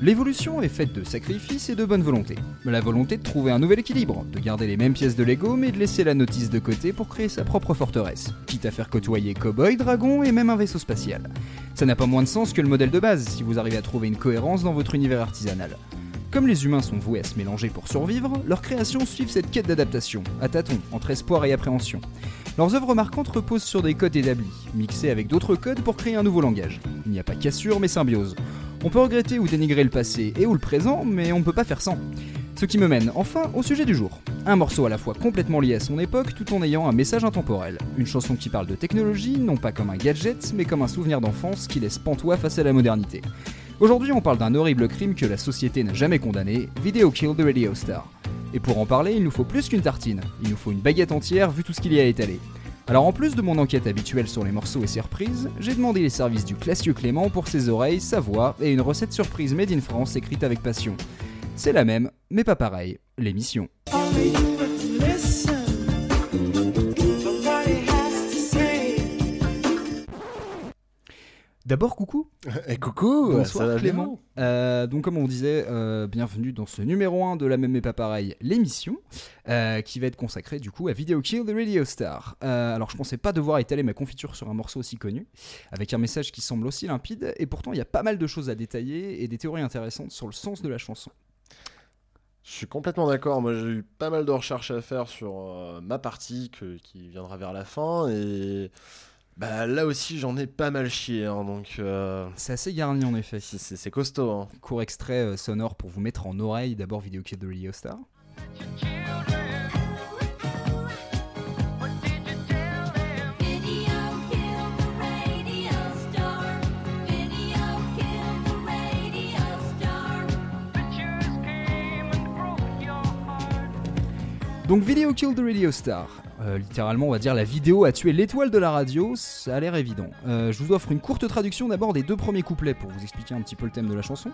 L'évolution est faite de sacrifices et de bonne volonté. La volonté de trouver un nouvel équilibre, de garder les mêmes pièces de Lego mais de laisser la notice de côté pour créer sa propre forteresse, quitte à faire côtoyer cow-boy, dragon et même un vaisseau spatial. Ça n'a pas moins de sens que le modèle de base si vous arrivez à trouver une cohérence dans votre univers artisanal. Comme les humains sont voués à se mélanger pour survivre, leurs créations suivent cette quête d'adaptation, à tâtons, entre espoir et appréhension. Leurs œuvres marquantes reposent sur des codes établis, mixés avec d'autres codes pour créer un nouveau langage. Il n'y a pas cassure mais symbiose. On peut regretter ou dénigrer le passé et ou le présent, mais on ne peut pas faire sans. Ce qui me mène enfin au sujet du jour. Un morceau à la fois complètement lié à son époque tout en ayant un message intemporel. Une chanson qui parle de technologie, non pas comme un gadget, mais comme un souvenir d'enfance qui laisse pantois face à la modernité. Aujourd'hui, on parle d'un horrible crime que la société n'a jamais condamné, Video Kill the Radio Star. Et pour en parler, il nous faut plus qu'une tartine, il nous faut une baguette entière vu tout ce qu'il y a étalé. Alors en plus de mon enquête habituelle sur les morceaux et ses reprises, j'ai demandé les services du classieux Clément pour ses oreilles, sa voix et une recette surprise made in France écrite avec passion. C'est la même, mais pas pareil, l'émission. D'abord, coucou. Et coucou. Bonsoir Clément. Euh, donc comme on disait, euh, bienvenue dans ce numéro 1 de La Même mais pas pareil, l'émission, euh, qui va être consacrée du coup à Video Kill the Radio Star. Alors je pensais pas devoir étaler ma confiture sur un morceau aussi connu, avec un message qui semble aussi limpide, et pourtant il y a pas mal de choses à détailler et des théories intéressantes sur le sens de la chanson. Je suis complètement d'accord. Moi, j'ai eu pas mal de recherches à faire sur ma partie que- qui viendra vers la fin. Et bah, là aussi, j'en ai pas mal chié. hein, donc, euh, C'est assez garni en effet. c'est- costaud. hein. Court extrait euh, sonore pour vous mettre en oreille, d'abord kill the radio star. Donc Video Kill the Radio Star. Euh, littéralement, on va dire la vidéo a tué l'étoile de la radio, ça a l'air évident. Euh, je vous offre une courte traduction d'abord des deux premiers couplets pour vous expliquer un petit peu le thème de la chanson.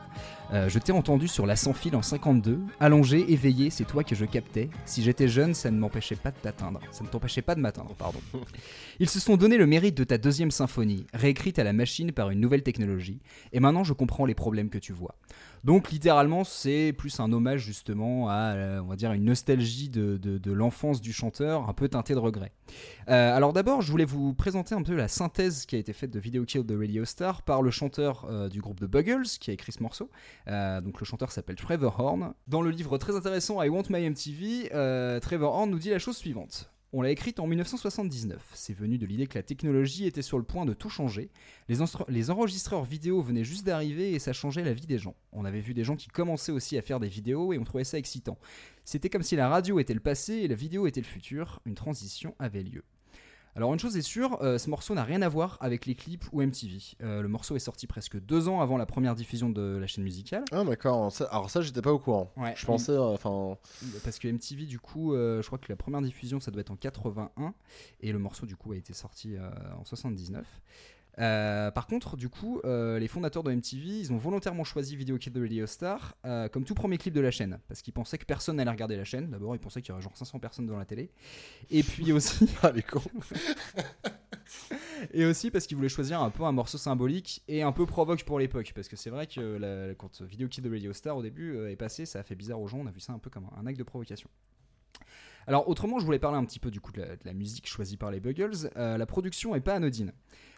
Euh, je t'ai entendu sur la sans fil en 52, allongé, éveillé, c'est toi que je captais. Si j'étais jeune, ça ne m'empêchait pas de t'atteindre. Ça ne t'empêchait pas de m'atteindre, pardon. Ils se sont donné le mérite de ta deuxième symphonie, réécrite à la machine par une nouvelle technologie, et maintenant je comprends les problèmes que tu vois. Donc littéralement, c'est plus un hommage justement à, euh, on va dire, une nostalgie de, de- de l'enfance du chanteur, un peu teintée de regret. Euh, alors d'abord, je voulais vous présenter un peu la synthèse qui a été faite de Video Kill the Radio Star par le chanteur euh, du groupe The Buggles qui a écrit ce morceau. Donc le chanteur s'appelle Trevor Horn. Dans le livre très intéressant I Want My MTV, Trevor Horn nous dit la chose suivante. On l'a écrite en 1979. C'est venu de l'idée que la technologie était sur le point de tout changer. Les, enregistreurs vidéo venaient juste d'arriver et ça changeait la vie des gens. On avait vu des gens qui commençaient aussi à faire des vidéos et on trouvait ça excitant. C'était comme si la radio était le passé et la vidéo était le futur. Une transition avait lieu. Alors une chose est sûre, euh, ce morceau n'a rien à voir avec les clips ou MTV. Euh, le morceau est sorti presque deux ans avant la première diffusion de la chaîne musicale. Ah, d'accord. Alors, ça, j'étais pas au courant. Ouais. Je pensais. euh, Enfin. Parce que MTV, du coup, je crois que la première diffusion, ça doit être en 81, et le morceau, du coup, a été sorti en 79. Euh, par contre, du coup, euh, les fondateurs de MTV, ils ont volontairement choisi Video Kill the Radio Star euh, comme tout premier clip de la chaîne, parce qu'ils pensaient que personne n'allait regarder la chaîne. D'abord, ils pensaient qu'il y aurait genre 500 personnes devant la télé, et puis aussi, Ah, les cons. et aussi parce qu'ils voulaient choisir un peu un morceau symbolique et un peu provoque pour l'époque, parce que c'est vrai que la- quand Video Kill the Radio Star au début est passé, ça a fait bizarre aux gens. On a vu ça un peu comme un, un acte de provocation. Alors autrement, je voulais parler un petit peu du coup de la, de la musique choisie par les Buggles. Euh, la production est pas anodine.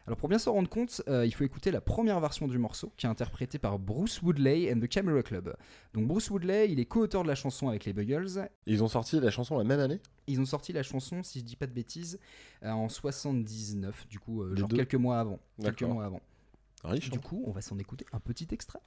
Alors pour bien s'en rendre compte, euh, il faut écouter la première version du morceau qui est interprétée par Bruce Woodley and the Camera Club. Donc Bruce Woodley, il est co-auteur de la chanson avec les Buggles. Ils ont sorti la chanson la même année? Ils ont sorti la chanson, si je dis pas de bêtises, euh, en 79, du coup, euh, genre deux quelques mois avant. Quelques mois avant. Riche. Du hein. coup, on va s'en écouter un petit extrait.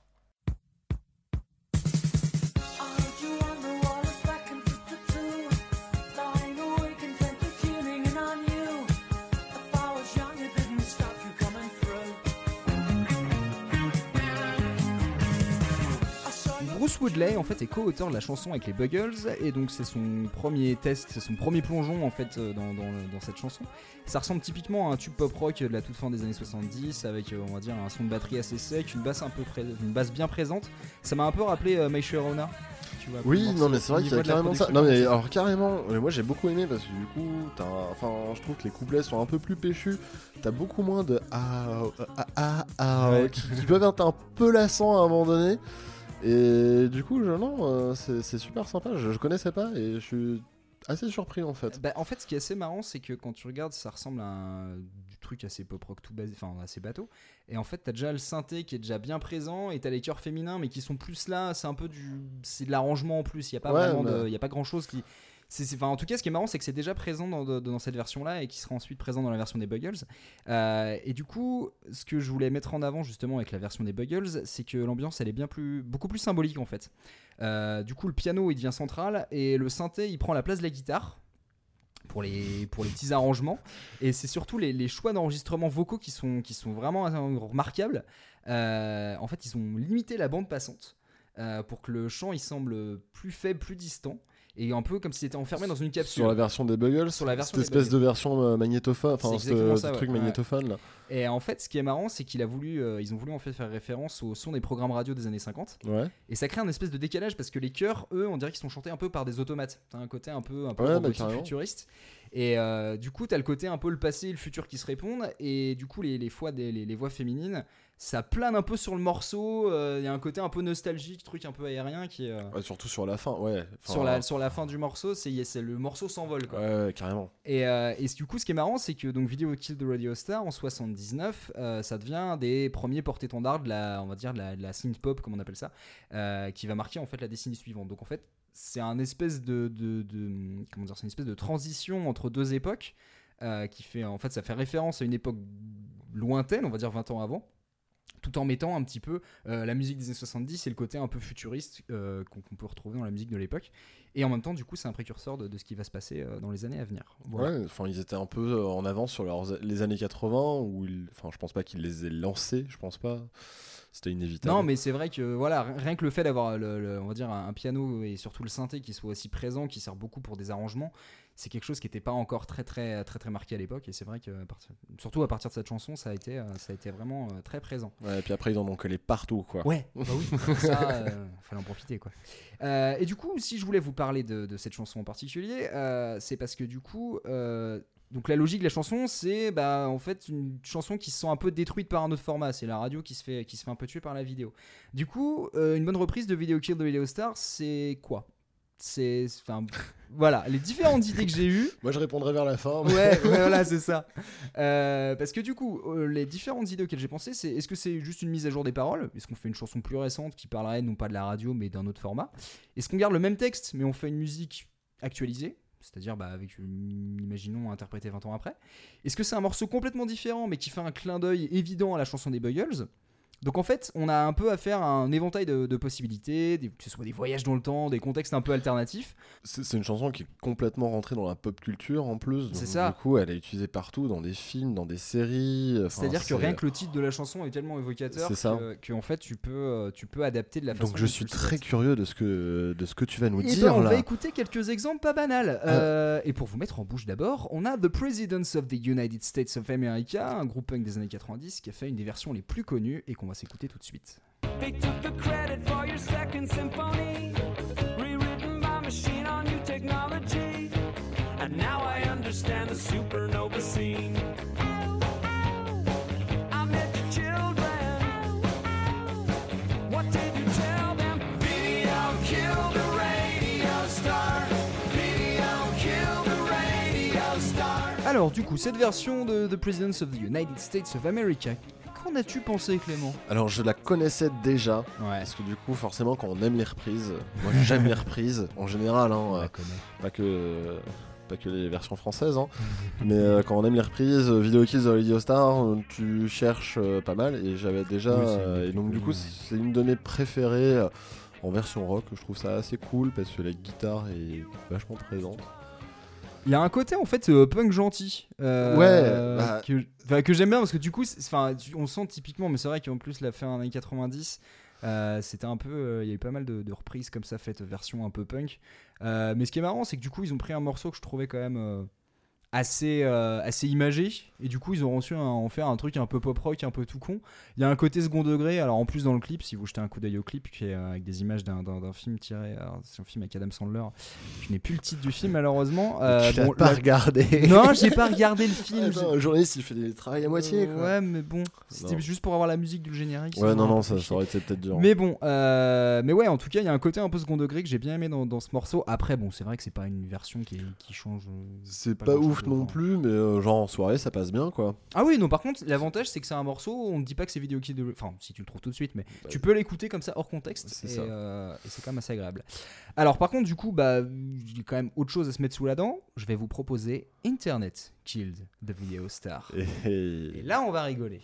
Bruce Woodley en fait est co-auteur de la chanson avec les Buggles et donc c'est son premier test, c'est son premier plongeon en fait euh, dans, dans- dans cette chanson. Ça ressemble typiquement à un tube pop rock de la toute fin des années 70 avec euh, on va dire un son de batterie assez sec, une basse un peu une basse bien présente. Ça m'a un peu rappelé euh, My Sharona. Tu vois, Oui, non, mais c'est vrai qu'il y a carrément ça. Non, mais alors, carrément, moi j'ai beaucoup aimé parce que du coup, enfin, je trouve que les couplets sont un peu plus péchus. T'as beaucoup moins de ah, ah, ah, ah, Ouais. qui, qui peuvent être un peu lassants à un moment donné. Et du coup, je, non, euh, c'est super sympa. Je, je connaissais pas et je suis assez surpris en fait. Bah, en fait, ce qui est assez marrant, c'est que quand tu regardes, ça ressemble à un, du truc assez pop rock tout basé, enfin assez bateau. Et en fait, t'as déjà le synthé qui est déjà bien présent, et t'as les chœurs féminins, mais qui sont plus là. C'est un peu du, c'est de l'arrangement en plus. Il y a pas Ouais, vraiment, mais- il y a pas grand chose qui. En tout cas, ce qui est marrant, c'est que c'est déjà présent dans, cette version-là et qui sera ensuite présent dans la version des Buggles. Euh, et du coup, ce que je voulais mettre en avant justement avec la version des Buggles, c'est que l'ambiance elle est bien plus, beaucoup plus symbolique en fait. Euh, du coup, le piano il devient central et le synthé il prend la place de la guitare pour les, petits arrangements. Et c'est surtout les, choix d'enregistrement vocaux qui sont, vraiment remarquables. Euh, en fait, ils ont limité la bande passante pour que le chant il semble plus faible, plus distant. Et un peu comme s'il était enfermé dans une capsule. Sur la version des Buggles, Sur la version cette espèce de version euh, magnétophone, enfin ce ça, ouais. truc Ouais. magnétophone là. Et en fait, ce qui est marrant, c'est qu'il a voulu, euh, ils ont voulu en fait faire référence au son des programmes radio des années 50. Ouais. Et ça crée un espèce de décalage parce que les chœurs, eux, on dirait qu'ils sont chantés un peu par des automates. T'as un côté un peu, un peu Ouais, bah, futuriste. Et euh, du coup, t'as le côté un peu le passé et le futur qui se répondent. Et du coup, les, les, fois des, les, les voix féminines, ça plane un peu sur le morceau. euh, Il y a un côté un peu nostalgique, truc un peu aérien qui est. euh, Ouais, surtout sur la fin, ouais. Enfin, sur, la, sur la fin du morceau, c'est c'est- le morceau s'envole. quoi. Ouais, ouais, carrément. Et, euh, et du coup, ce qui est marrant, c'est que donc Video Kill the Radio Star en 79, euh, ça devient des premiers porte-étendards de la, on va dire, de la, de la synth pop, comme on appelle ça, euh, qui va marquer en fait la décennie suivante. Donc en fait, c'est une espèce de transition entre deux époques euh, qui fait, en fait, ça fait référence à une époque lointaine, on va dire 20 ans avant. Tout en mettant un petit peu euh, la musique des années 70 et le côté un peu futuriste euh, qu'on peut retrouver dans la musique de l'époque. Et en même temps, du coup, c'est un précurseur de, de ce qui va se passer euh, dans les années à venir. Voilà. Ouais, enfin ils étaient un peu euh, en avance sur leurs, les années 80 où ils, enfin je pense pas qu'ils les aient lancés, je pense pas. C'était inévitable. Non, mais c'est vrai que voilà, ri- rien que le fait d'avoir le, le- on va dire un, un piano et surtout le synthé qui soit aussi présent, qui sert beaucoup pour des arrangements, c'est quelque chose qui n'était pas encore très très très très marqué à l'époque. Et c'est vrai que surtout à partir de cette chanson, ça a été euh, ça a été vraiment euh, très présent. Ouais, et puis après ils en ont collé partout quoi. Ouais, bah oui, ça, euh, fallait en profiter quoi. Euh, et du coup, si je voulais vous parler de, de cette chanson en particulier, euh, c'est parce que du coup, donc la logique de la chanson, c'est bah en fait une chanson qui se sent un peu détruite par un autre format. C'est la radio qui se fait qui se fait un peu tuer par la vidéo. Du coup, euh, une bonne reprise de Video Kill de Video Star, c'est quoi? C'est enfin voilà les différentes idées que j'ai eues. Moi je répondrai vers la fin. Ouais, ouais, voilà, c'est ça. Euh, parce que du coup, euh, les différentes idées auxquelles j'ai pensé, c'est est-ce que c'est juste une mise à jour des paroles? Est-ce qu'on fait une chanson plus récente qui parlerait non pas de la radio mais d'un autre format? Est-ce qu'on garde le même texte mais on fait une musique actualisée? C'est-à-dire bah, avec une, imaginons interprétée 20 ans après. Est-ce que c'est un morceau complètement différent mais qui fait un clin d'œil évident à la chanson des Buggles donc en fait, on a un peu affaire à un éventail de, de possibilités, des- que ce soit des voyages dans le temps, des contextes un peu alternatifs. C'est une chanson qui est complètement rentrée dans la pop culture en plus. C'est ça. Du coup, elle est utilisée partout, dans des films, dans des séries. enfin, C'est-à-dire que rien que le titre de la chanson est tellement évocateur ça. que, en fait tu peux, euh, tu peux adapter de la façon. Donc je suis très souhaites. curieux de ce que de ce que tu vas nous Eh dire ben, on là. va écouter quelques exemples pas banals. Euh, et pour vous mettre en bouche d'abord, on a The Presidents of the United States of America, un groupe punk des années 90 qui a fait une des versions les plus connues et qu'on va s'écouter tout de suite. They took the credit for your second symphony, rewritten by machine on new technology. And now I understand the supernova scene. I met your children. What did you tell them? Video killed the radio star. Video killed the radio star. Alors du coup, cette version de The Presidents of the United States of America, qu'en as-tu pensé Clément? Alors je la connaissais déjà Ouais, parce que du coup forcément quand on aime les reprises, moi j'aime les reprises en général, hein, euh, connaît. pas que pas que les versions françaises, hein. mais euh, quand on aime les reprises, euh, Video Kills de Radio Star, euh, tu cherches pas mal et j'avais déjà Oui, et donc du coup c'est une de mes préférées en version rock. Je trouve ça assez cool parce que la guitare est vachement présente. Il y a un côté en fait euh, punk gentil. euh, Ouais, bah- Que, enfin, que j'aime bien parce que du coup, on sent typiquement, mais c'est vrai qu'en plus la fin années 90, euh, c'était un peu, euh, il y a eu pas mal de, de reprises comme ça faites version un peu punk. Mais ce qui est marrant, c'est que du coup, ils ont pris un morceau que je trouvais quand même assez, euh, assez imagé. Et du coup, ils ont reçu en faire un truc un peu pop rock, un peu tout con. Il y a un côté second degré. Alors, en plus, dans le clip, si vous jetez un coup d'œil au clip, qui est euh, avec des images d'un- d'un d'un film tiré. alors, C'est un film avec Adam Sandler. Je n'ai plus le titre du film, malheureusement. Euh, tu l'as pas la- regardé. Non, j'ai pas regardé le film. Ah, non, le journaliste, il fait des travails à moitié. Quoi. Ouais, mais bon, c'était Non. juste pour avoir la musique du générique. Ouais, non, non, ça, aurait été peut-être dur. Mais bon, euh, mais ouais, en tout cas, il y a un côté un peu second degré que j'ai bien aimé dans, dans ce morceau. Après, bon, c'est vrai que c'est pas une version qui, qui change. euh, C'est pas pas, grand-chose ouf non plus, mais euh, genre en soirée, ça passe bien quoi. Ah oui, non, par contre, l'avantage, c'est que c'est un morceau, on ne dit pas que c'est vidéo qui de. Enfin, si tu le trouves tout de suite, mais Bah, tu peux l'écouter comme ça hors contexte. C'est Et, ça. euh, et c'est quand même assez agréable. Alors, par contre, du coup, bah, j'ai quand même autre chose à se mettre sous la dent. Je vais vous proposer Internet Killed the Video Star. Et, et- Et là, on va rigoler.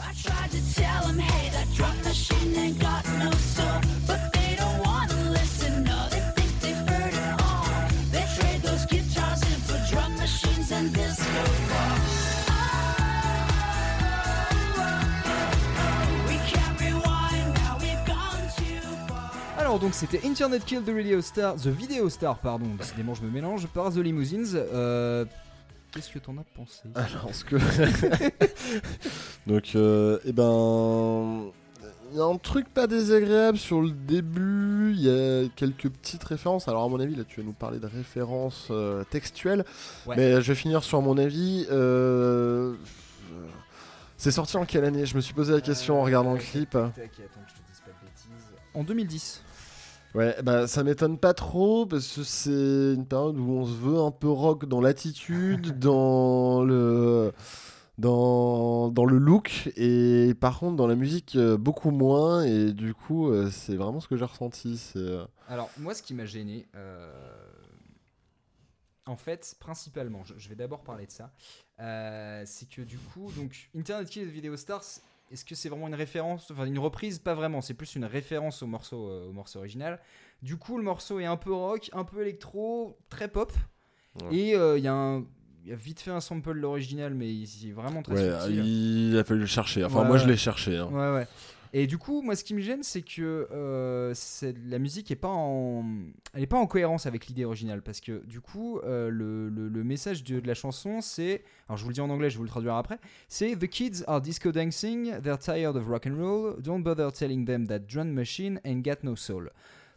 I tried to tell 'em, hey, that drum machine ain't got no soul. But they don't wanna Alors donc c'était Internet Kill the Radio Star, The Video Star pardon, décidément je me mélange, par The Limousines. Euh, Qu'est-ce que t'en as pensé? Alors, ce que. Donc, euh, eh ben. Il y a un truc pas désagréable sur le début, il y a quelques petites références. Alors, à mon avis, là, tu vas nous parler de références euh, textuelles. Ouais. Mais je vais finir sur mon avis. euh, C'est sorti en quelle année? Je me suis posé la question en regardant le clip. En 2010. Ouais, bah ça m'étonne pas trop parce que c'est une période où on se veut un peu rock dans l'attitude, dans le dans, dans le look et par contre dans la musique euh, beaucoup moins et du coup euh, c'est vraiment ce que j'ai ressenti. Euh, Alors moi ce qui m'a gêné, en fait principalement, je, je vais d'abord parler de ça, c'est que du coup donc Internet Kill Video Stars, est-ce que c'est vraiment une référence, enfin une reprise? Pas vraiment, c'est plus une référence au morceau, euh, au morceau original. Du coup le morceau est un peu rock, un peu électro, très pop, Ouais. et euh, il y a un il y a vite fait un sample de l'original, mais il est vraiment très ouais, subtil. il a fallu le chercher. Enfin Ouais, moi je l'ai cherché. hein. Ouais, ouais. Et du coup, moi, ce qui me gêne, c'est que euh, la musique est pas en, cohérence avec l'idée originale, parce que du coup, euh, le, message de, de la chanson, c'est, alors je vous le dis en anglais, je vais vous le traduire après, c'est The kids are disco dancing, they're tired of rock and roll, don't bother telling them that drum machine ain't got no soul.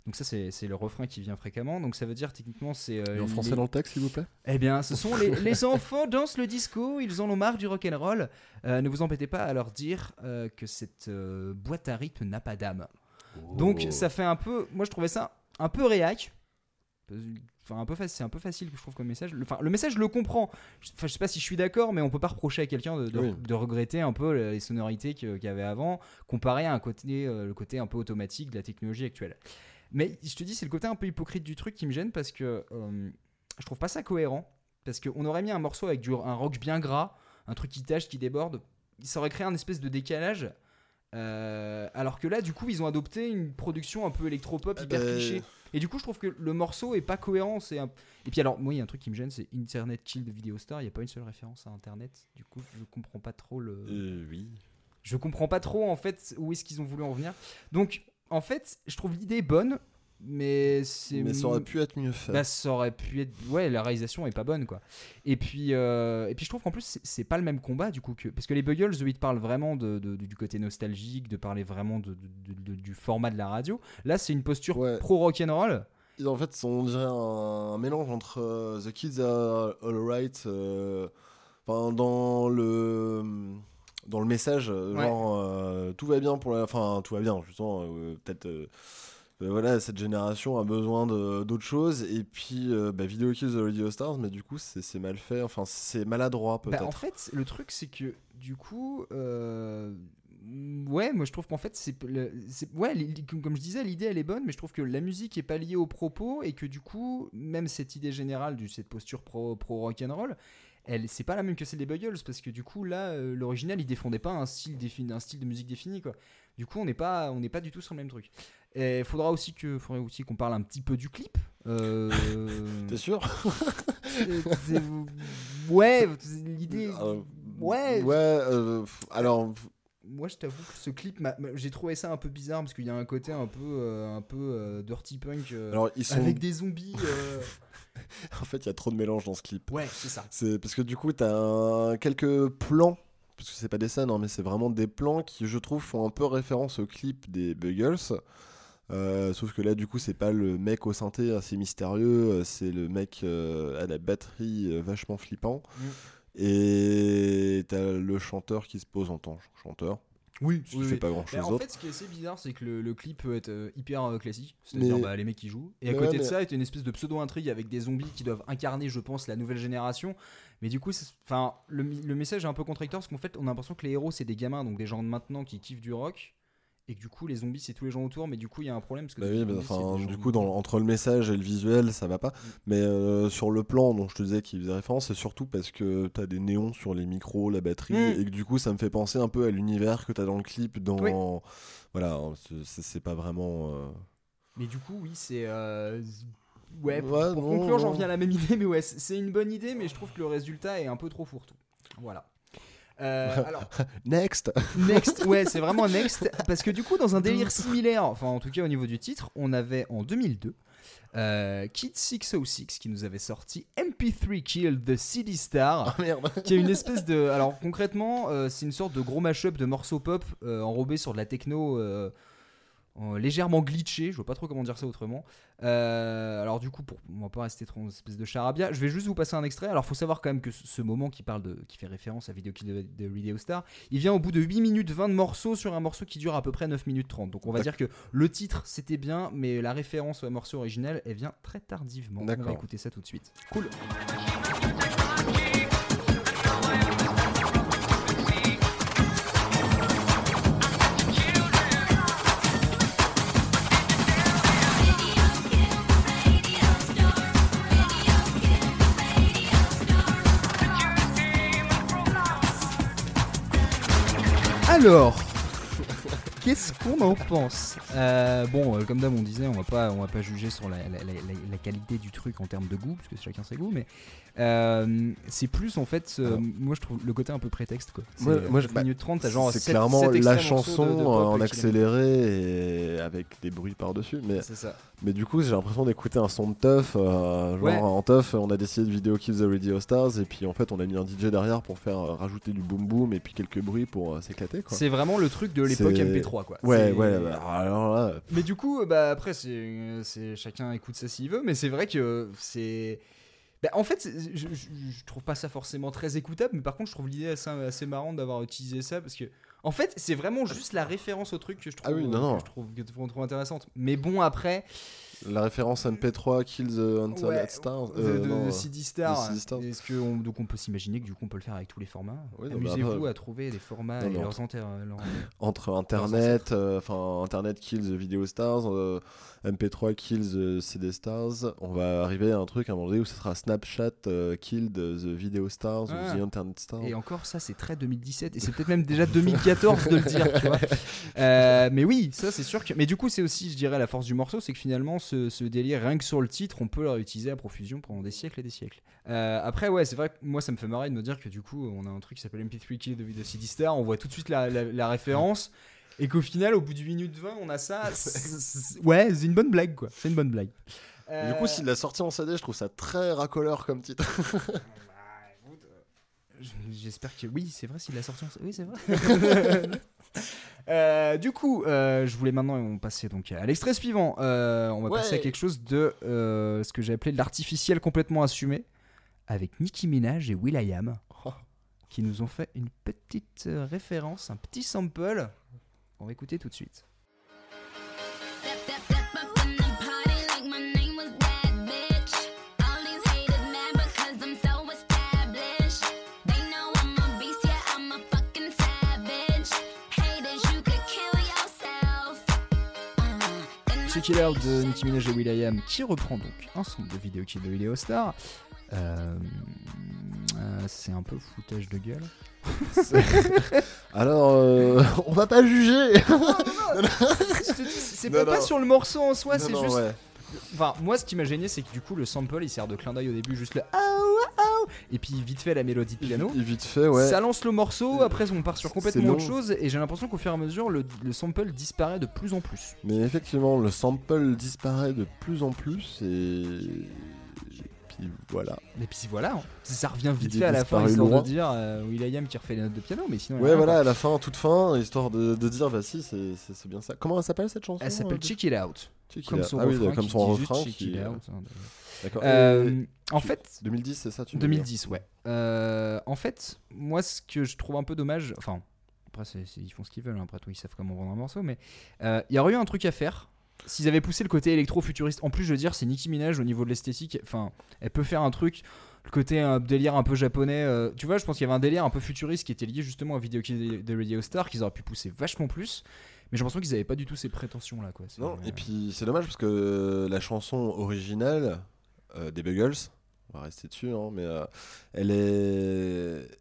Donc ça, c'est le refrain qui vient fréquemment. Donc ça veut dire techniquement, c'est euh, en français les- dans le texte s'il vous plaît? Eh bien, ce sont les, les enfants dansent le disco, ils en ont marre du rock'n'roll. Euh, ne vous embêtez pas à leur dire euh, que cette boîte à rythme n'a pas d'âme. Donc Oh. ça fait un peu, moi je trouvais ça un peu réac. Enfin, un peu facile, c'est un peu facile je trouve comme message. Le, enfin, le message je le comprends. Je, enfin, je sais pas si je suis d'accord, mais on peut pas reprocher à quelqu'un de, de- Oui. de regretter un peu les sonorités que- qu'il y avait avant, comparé à un côté, le côté un peu automatique de la technologie actuelle. Mais je te dis, c'est le côté un peu hypocrite du truc qui me gêne parce que euh, je trouve pas ça cohérent. Parce qu'on aurait mis un morceau avec du, un rock bien gras, un truc qui tâche, qui déborde. Ça aurait créé un espèce de décalage. Euh, alors que là, du coup, ils ont adopté une production un peu électropop, Ah hyper bah, cliché. Et du coup, je trouve que le morceau est pas cohérent. C'est un- Et puis alors, moi, il y a un truc qui me gêne, c'est Internet Kill de Video Star. Il n'y a pas une seule référence à Internet. Du coup, je comprends pas trop le. Euh, oui. Je comprends pas trop en fait où est-ce qu'ils ont voulu en venir. Donc, en fait, je trouve l'idée bonne, mais c'est. Mais ça aurait pu être mieux fait. Bah, ça aurait pu être. Ouais, la réalisation est pas bonne, quoi. Et puis, euh, et puis je trouve qu'en plus, c'est- pas le même combat, du coup. que Parce que les Buggles, eux, ils te parlent vraiment de, de- du côté nostalgique, de parler vraiment de, du format de la radio. Là, c'est une posture Ouais. pro-rock'n'roll. Et en fait, on dirait un, un mélange entre euh, The Kids Are Alright, euh, enfin, dans le dans le message, euh, Ouais. genre euh, tout va bien pour la, enfin tout va bien, justement, euh, peut-être. voilà, cette génération a besoin d'autres choses. Et puis, euh, bah, Video Kills the Radio Stars, mais du coup, c'est mal fait. Enfin, c'est maladroit, Bah, peut-être. en fait, le truc, c'est que du coup, euh, ouais, moi je trouve qu'en fait, c'est, ouais, comme je disais, l'idée elle est bonne, mais je trouve que la musique est pas liée au propos et que du coup, même cette idée générale de cette posture pro, pro rock'n'roll, elle, c'est pas la même que celle des Buggles parce que du coup, là, euh, l'original il défendait pas un style, défini, un style de musique défini quoi. Du coup, on n'est pas, on n'est pas du tout sur le même truc. Et faudra aussi que, faudrait aussi qu'on parle un petit peu du clip. Euh, T'es sûr? Ouais, l'idée. Euh, Ouais. Ouais, alors. moi je t'avoue que ce clip, j'ai trouvé ça un peu bizarre parce qu'il y a un côté un peu, un peu dirty punk Alors, ils sont. avec des zombies. En fait, il y a trop de mélange dans ce clip. Ouais, c'est ça. C'est parce que du coup, t'as un... quelques plans, parce que c'est pas des scènes, hein, mais c'est vraiment des plans qui, je trouve, font un peu référence au clip des Buggles. Euh, sauf que là, du coup, c'est pas le mec au synthé assez mystérieux, euh, c'est le mec euh, à la batterie euh, vachement flippant. Mm. Et t'as le chanteur qui se pose en tant que chanteur, Oui, ce qui fait pas grand chose Mais en fait, ce qui est assez bizarre, c'est que le, le clip peut être euh, hyper euh, classique, c'est-à-dire Mais- bah, les mecs qui jouent. Et à Mais côté ouais, de mais- ça, est une espèce de pseudo-intrigue avec des zombies qui doivent incarner, je pense, la nouvelle génération. Mais du coup, c'est- enfin, le, le message est un peu contradictoire parce qu'en fait, on a l'impression que les héros, c'est des gamins, donc des gens de maintenant qui kiffent du rock. Et que du coup, les zombies, c'est tous les gens autour. Mais du coup, il y a un problème parce que Bah oui, bah, zombies, enfin, du coup, dans, entre le message et le visuel, ça va pas. Mais euh, sur le plan dont je te disais qu'il faisait référence, c'est surtout parce que t'as des néons sur les micros, la batterie, Mm. et que du coup, ça me fait penser un peu à l'univers que t'as dans le clip. Dans... Oui. Voilà, c'est- pas vraiment. euh, Mais du coup, oui, c'est. euh, Ouais, pour, Ouais, pour non, conclure, j'en non. reviens à la même idée, mais ouais, c'est c'est une bonne idée, mais je trouve que le résultat est un peu trop fourre-tout. Voilà. Euh, alors, Next Next, ouais, c'est vraiment Next, parce que du coup, dans un délire similaire, enfin en tout cas au niveau du titre, on avait en 2002 euh, Kid 606 qui nous avait sorti MP3 Kill the City Star, Ah merde qui est une espèce de. Alors concrètement, euh, c'est une sorte de gros mashup de morceaux pop enrobés sur de la techno. Légèrement glitché, je vois pas trop comment dire ça autrement. Euh, alors du coup, pour on va pas rester trop une espèce de charabia, je vais juste vous passer un extrait. Alors faut savoir quand même que ce moment qui parle de, qui fait référence à Video Kill de, de Radio Star, il vient au bout de 8 minutes 20 de morceaux sur un morceau qui dure à peu près 9 minutes 30. Donc on va dire que le titre c'était bien, mais la référence au morceau original, elle vient très tardivement. On va D'accord. écouter ça tout de suite. Cool. Alors, Qu'est-ce qu'on en pense euh, Bon, euh, comme d'hab, on disait, on va pas, on va pas juger sur la, qualité du truc en termes de goût, parce que chacun ses goûts, mais euh, c'est plus en fait, moi je trouve le côté un peu prétexte quoi. Moi, moi je, minute 30. C'est clairement la chanson en accéléré et avec des bruits par-dessus, mais, mais du coup j'ai l'impression d'écouter un son de teuf. genre en teuf, on a décidé de vidéo Kill the Radio Stars et puis en fait on a mis un DJ derrière pour faire rajouter du boom boom et puis quelques bruits pour s'éclater. C'est vraiment le truc de l'époque MP3 quoi. Ouais, ouais, bah, alors là. Euh, mais du coup, bah, après, c'est chacun écoute ça s'il veut, mais c'est vrai que c'est. Bah, en fait, je, je, trouve pas ça forcément très écoutable, mais par contre, je trouve l'idée assez, assez marrante d'avoir utilisé ça parce que. En fait, c'est vraiment juste la référence au truc que je ah trouve, ah. Que je trouve, que je trouve intéressante. Mais bon, après, la référence MP3 Kill the Internet ouais, Stars. euh, de- non, de euh, CD Star, de CD Star. est-ce que on- donc on peut s'imaginer que du coup on peut le faire avec tous les formats. Oui, Amusez-vous après- à trouver des formats Non, et mais leurs inter- leurs- entre Internet, euh, enfin Internet Kill the Video Stars, euh, MP3 Kill the CD Stars, on va arriver à un truc à un moment donné où ce sera Snapchat euh, Kill the Video Stars Ah. ou The Internet Stars. Et encore, ça, c'est très 2017. Et c'est peut-être même déjà 2014 de le dire, tu vois. Euh, mais oui, ça, c'est sûr que. Mais du coup, c'est aussi, je dirais, la force du morceau, c'est que finalement, ce, ce délire, rien que sur le titre, on peut le réutiliser à profusion pendant des siècles et des siècles. Euh, après, ouais, c'est vrai que moi, ça me fait marrer de me dire que du coup, on a un truc qui s'appelle MP3 Kill de Video CD Star, on voit tout de suite la, la- la référence. Et qu'au final, au bout du minute 20, on a ça. Ouais, c'est une bonne blague, quoi. C'est une bonne blague. Du Euh, coup, s'il l'a sorti en CD, je trouve ça très racoleur comme titre. J'espère que oui, c'est vrai s'il l'a sorti. en- Oui, c'est vrai. Euh, du coup, euh, je voulais maintenant on passer donc à l'extrait suivant. Euh, on va Ouais. passer à quelque chose de euh, ce que j'ai appelé de l'artificiel complètement assumé avec Nicki Minaj et will.i.am Oh. qui nous ont fait une petite euh, référence, un petit sample. On va écouter tout de suite. Out de Nicki Minaj et will.i.am qui reprend donc un son de vidéo qui est de Vidéo Star. Euh, euh, c'est un peu foutage de gueule. Alors, euh, on va pas juger. C'est pas, pas sur le morceau en soi, c'est juste ouais. Enfin, moi, ce qui m'a gêné, c'est que du coup, le sample il sert de clin d'œil au début, juste le ah, et puis vite fait la mélodie de piano. Vite fait, ouais. Ça lance le morceau, après on part sur complètement autre chose, et j'ai l'impression qu'au fur et à mesure, le, le sample disparaît de plus en plus. Mais effectivement, le sample disparaît de plus en plus et. Puis voilà. Et puis voilà, hein. ça revient vite fait à la fin, histoire loin. de dire euh, Will.i.am qui refait les notes de piano, mais sinon. Ouais, voilà, à la fin, toute fin, histoire de, de dire, bah si, c'est bien ça. Comment elle s'appelle cette chanson Elle s'appelle euh, Check It Out. Check It Comme Out. son ah oui, refrain comme qui son refrain. Check qui- It Out. D'accord. Euh, en tu- fait, 2010, c'est ça tu veux dire 2010, ouais. Euh, en fait, moi, ce que je trouve un peu dommage, enfin, après, c'est- ils font ce qu'ils veulent, hein, après tout, ils savent comment vendre un morceau, mais euh, il y aurait eu un truc à faire. S'ils avaient poussé le côté électro-futuriste, en plus, je veux dire, c'est Nicki Minaj au niveau de l'esthétique, enfin, elle peut faire un truc, le côté un délire un peu japonais, euh, tu vois, je pense qu'il y avait un délire un peu futuriste qui était lié justement au vidéo de, de Radio Star, qu'ils auraient pu pousser vachement plus, mais j'ai l'impression qu'ils avaient pas du tout ces prétentions là, quoi. Non, euh, et puis c'est dommage parce que la chanson originale euh, des Buggles, on va rester dessus, hein, mais euh, elle est.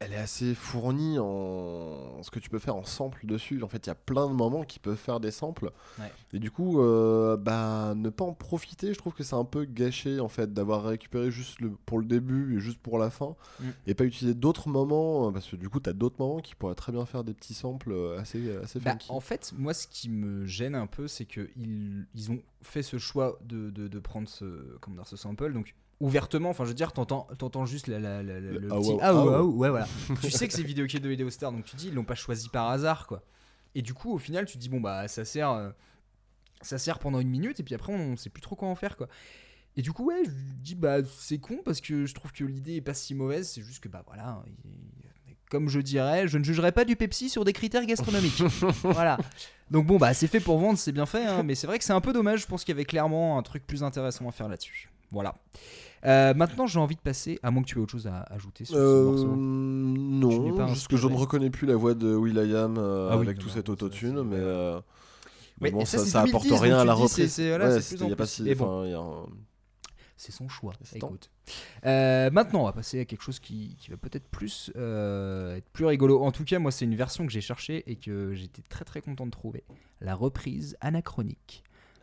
Elle est assez fournie en ce que tu peux faire en sample dessus. En fait, il y a plein de moments qui peuvent faire des samples. Ouais. Et du coup, euh, bah, ne pas en profiter, je trouve que c'est un peu gâché en fait d'avoir récupéré juste le, pour le début et juste pour la fin Mm. et pas utiliser d'autres moments euh, parce que du coup, tu as d'autres moments qui pourraient très bien faire des petits samples euh, assez, assez Bah, funky. en fait, moi, ce qui me gêne un peu, c'est que ils, ils ont fait ce choix de, de, de prendre ce, comment dire, ce sample, donc ouvertement. Enfin, je veux dire, t'entends, t'entends juste la, la- la- la- Le le ah petit wow, ah ah wow. ah ouais, voilà. tu sais que c'est vidéo de Video Star, donc tu dis ils l'ont pas choisi par hasard, quoi. Et du coup, au final, tu te dis bon bah ça sert, euh, ça sert pendant une minute, et puis après on sait plus trop quoi en faire, quoi. Et du coup, ouais, je dis bah c'est con parce que je trouve que l'idée est pas si mauvaise, c'est juste que bah voilà. il- Comme je dirais, je ne jugerai pas du Pepsi sur des critères gastronomiques. voilà. Donc bon, bah c'est fait pour vendre, c'est bien fait, hein, mais c'est vrai que c'est un peu dommage. Je pense qu'il y avait clairement un truc plus intéressant à faire là-dessus. Voilà. Euh, maintenant, j'ai envie de passer, à moins que tu aies autre chose à ajouter sur Euh, ce morceau. Tu n'es non, pas juste que je ne reconnais plus la voix de Will.i.am euh, Ah oui, avec tout cet autotune, mais, euh, mais bon, ça, ça, c'est ça apporte 2010, rien à la reprise. c'est- voilà, Ouais, plus en si- bon. un- C'est son choix. Écoute. Euh, maintenant, on va passer à quelque chose qui, qui va peut-être plus euh, être plus rigolo. En tout cas, moi, c'est une version que j'ai cherchée et que j'étais très très content de trouver. La reprise anachronique.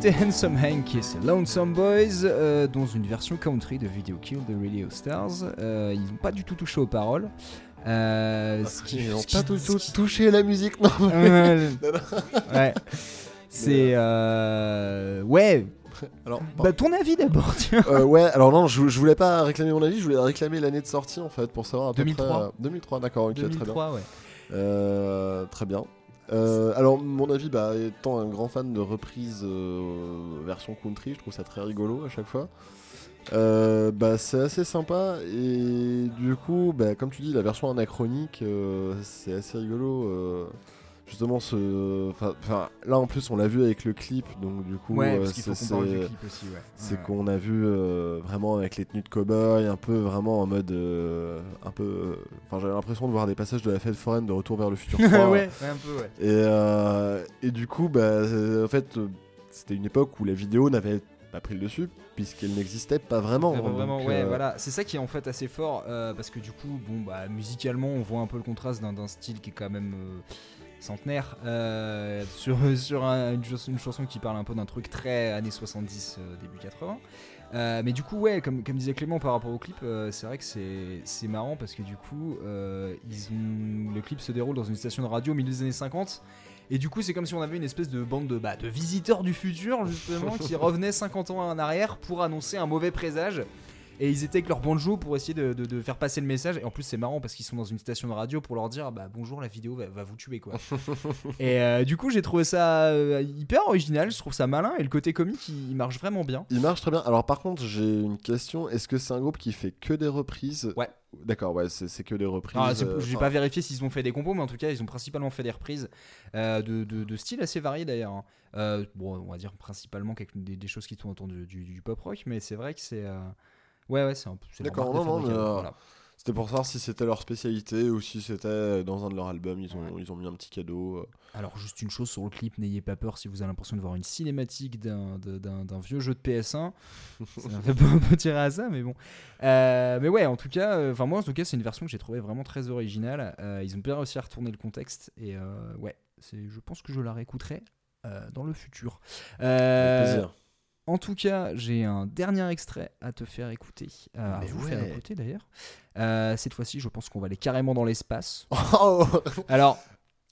C'était Handsome Hank et ses Lonesome Boys euh, dans une version country de Video Kill de Radio Stars. Euh, ils n'ont pas du tout touché aux paroles. Euh, ce qui- Ils n'ont pas tout, tout qui- touché la musique, non Ouais. ouais. C'est ouais. Alors, Bah ton avis d'abord. euh, ouais, alors non, je, je voulais pas réclamer mon avis, je voulais réclamer l'année de sortie en fait pour savoir à peu 2003. près. euh, 2003, d'accord, ok, très bien. 2003 ouais. Euh, très bien. Euh, alors, mon avis, bah, étant un grand fan de reprise euh, version country, je trouve ça très rigolo à chaque fois. Euh, bah, c'est assez sympa et du coup, bah, comme tu dis, la version anachronique, euh, c'est assez rigolo. Justement, ce, enfin, là en plus, on l'a vu avec le clip, donc du coup, Ouais, c'est- qu'on c'est- ouais. a vu euh, vraiment avec les tenues de cow-boy, un peu vraiment en mode. euh, un peu. euh, Enfin, j'avais l'impression de voir des passages de la fête foraine de Retour vers le futur 3. ouais, ouais, un peu ouais. Et, euh, et du coup, bah, en fait, c'était une époque où la vidéo n'avait pas pris le dessus, puisqu'elle n'existait pas vraiment. Vraiment, vraiment, Donc, ouais, euh, voilà. C'est ça qui est en fait assez fort euh, parce que du coup, bon, bah, musicalement, on voit un peu le contraste d'un d'un style qui est quand même euh, centenaire euh, sur, sur un- une, chanson, une chanson qui parle un peu d'un truc très années 70, euh, début 80. Euh, mais du coup, ouais, comme, comme disait Clément par rapport au clip, euh, c'est vrai que c'est c'est marrant parce que du coup, ils ont, le clip se déroule dans une station de radio au milieu des années 50. Et du coup, c'est comme si on avait une espèce de bande de, bah, de visiteurs du futur, justement, qui revenaient 50 ans en arrière pour annoncer un mauvais présage. Et ils étaient avec leur banjo pour essayer de, de- de faire passer le message. Et en plus, c'est marrant parce qu'ils sont dans une station de radio pour leur dire bah bonjour, la vidéo va, va vous tuer quoi. et euh, du coup, j'ai trouvé ça euh, hyper original. Je trouve ça malin et le côté comique, il, il marche vraiment bien. Il marche très bien. Alors par contre, j'ai une question. Est-ce que c'est un groupe qui fait que des reprises? Ouais. D'accord, ouais, c'est que des reprises. C'est- euh, j'ai enfin, pas vérifié s'ils ont fait des compos, mais en tout cas, ils ont principalement fait des reprises euh, de, de, de styles assez variés d'ailleurs. hein. Euh, bon, on va dire principalement des, des choses qui tournent autour du, du- du pop rock, mais c'est vrai que c'est. Euh, Ouais, ouais, c'est un peu. D'accord, non, non, mais, euh, voilà. C'était pour savoir si c'était leur spécialité ou si c'était dans un de leurs albums, ils ont, ils ont mis un petit cadeau. euh. Alors, juste une chose sur le clip, n'ayez pas peur si vous avez l'impression de voir une cinématique d'un- vieux jeu de PS1. ça m'a fait un peu tirer à ça, mais bon. Euh, mais ouais, en tout cas, euh, enfin, moi, en tout cas, c'est une version que j'ai trouvée vraiment très originale. Euh, ils ont bien réussi à retourner le contexte, et euh, ouais, c'est- je pense que je la réécouterai. euh, dans le futur. Euh, Avec plaisir. En tout cas, j'ai un dernier extrait à te faire écouter, euh, à vous ouais. faire écouter d'ailleurs. Euh, cette fois-ci, je pense qu'on va aller carrément dans l'espace. Oh Alors,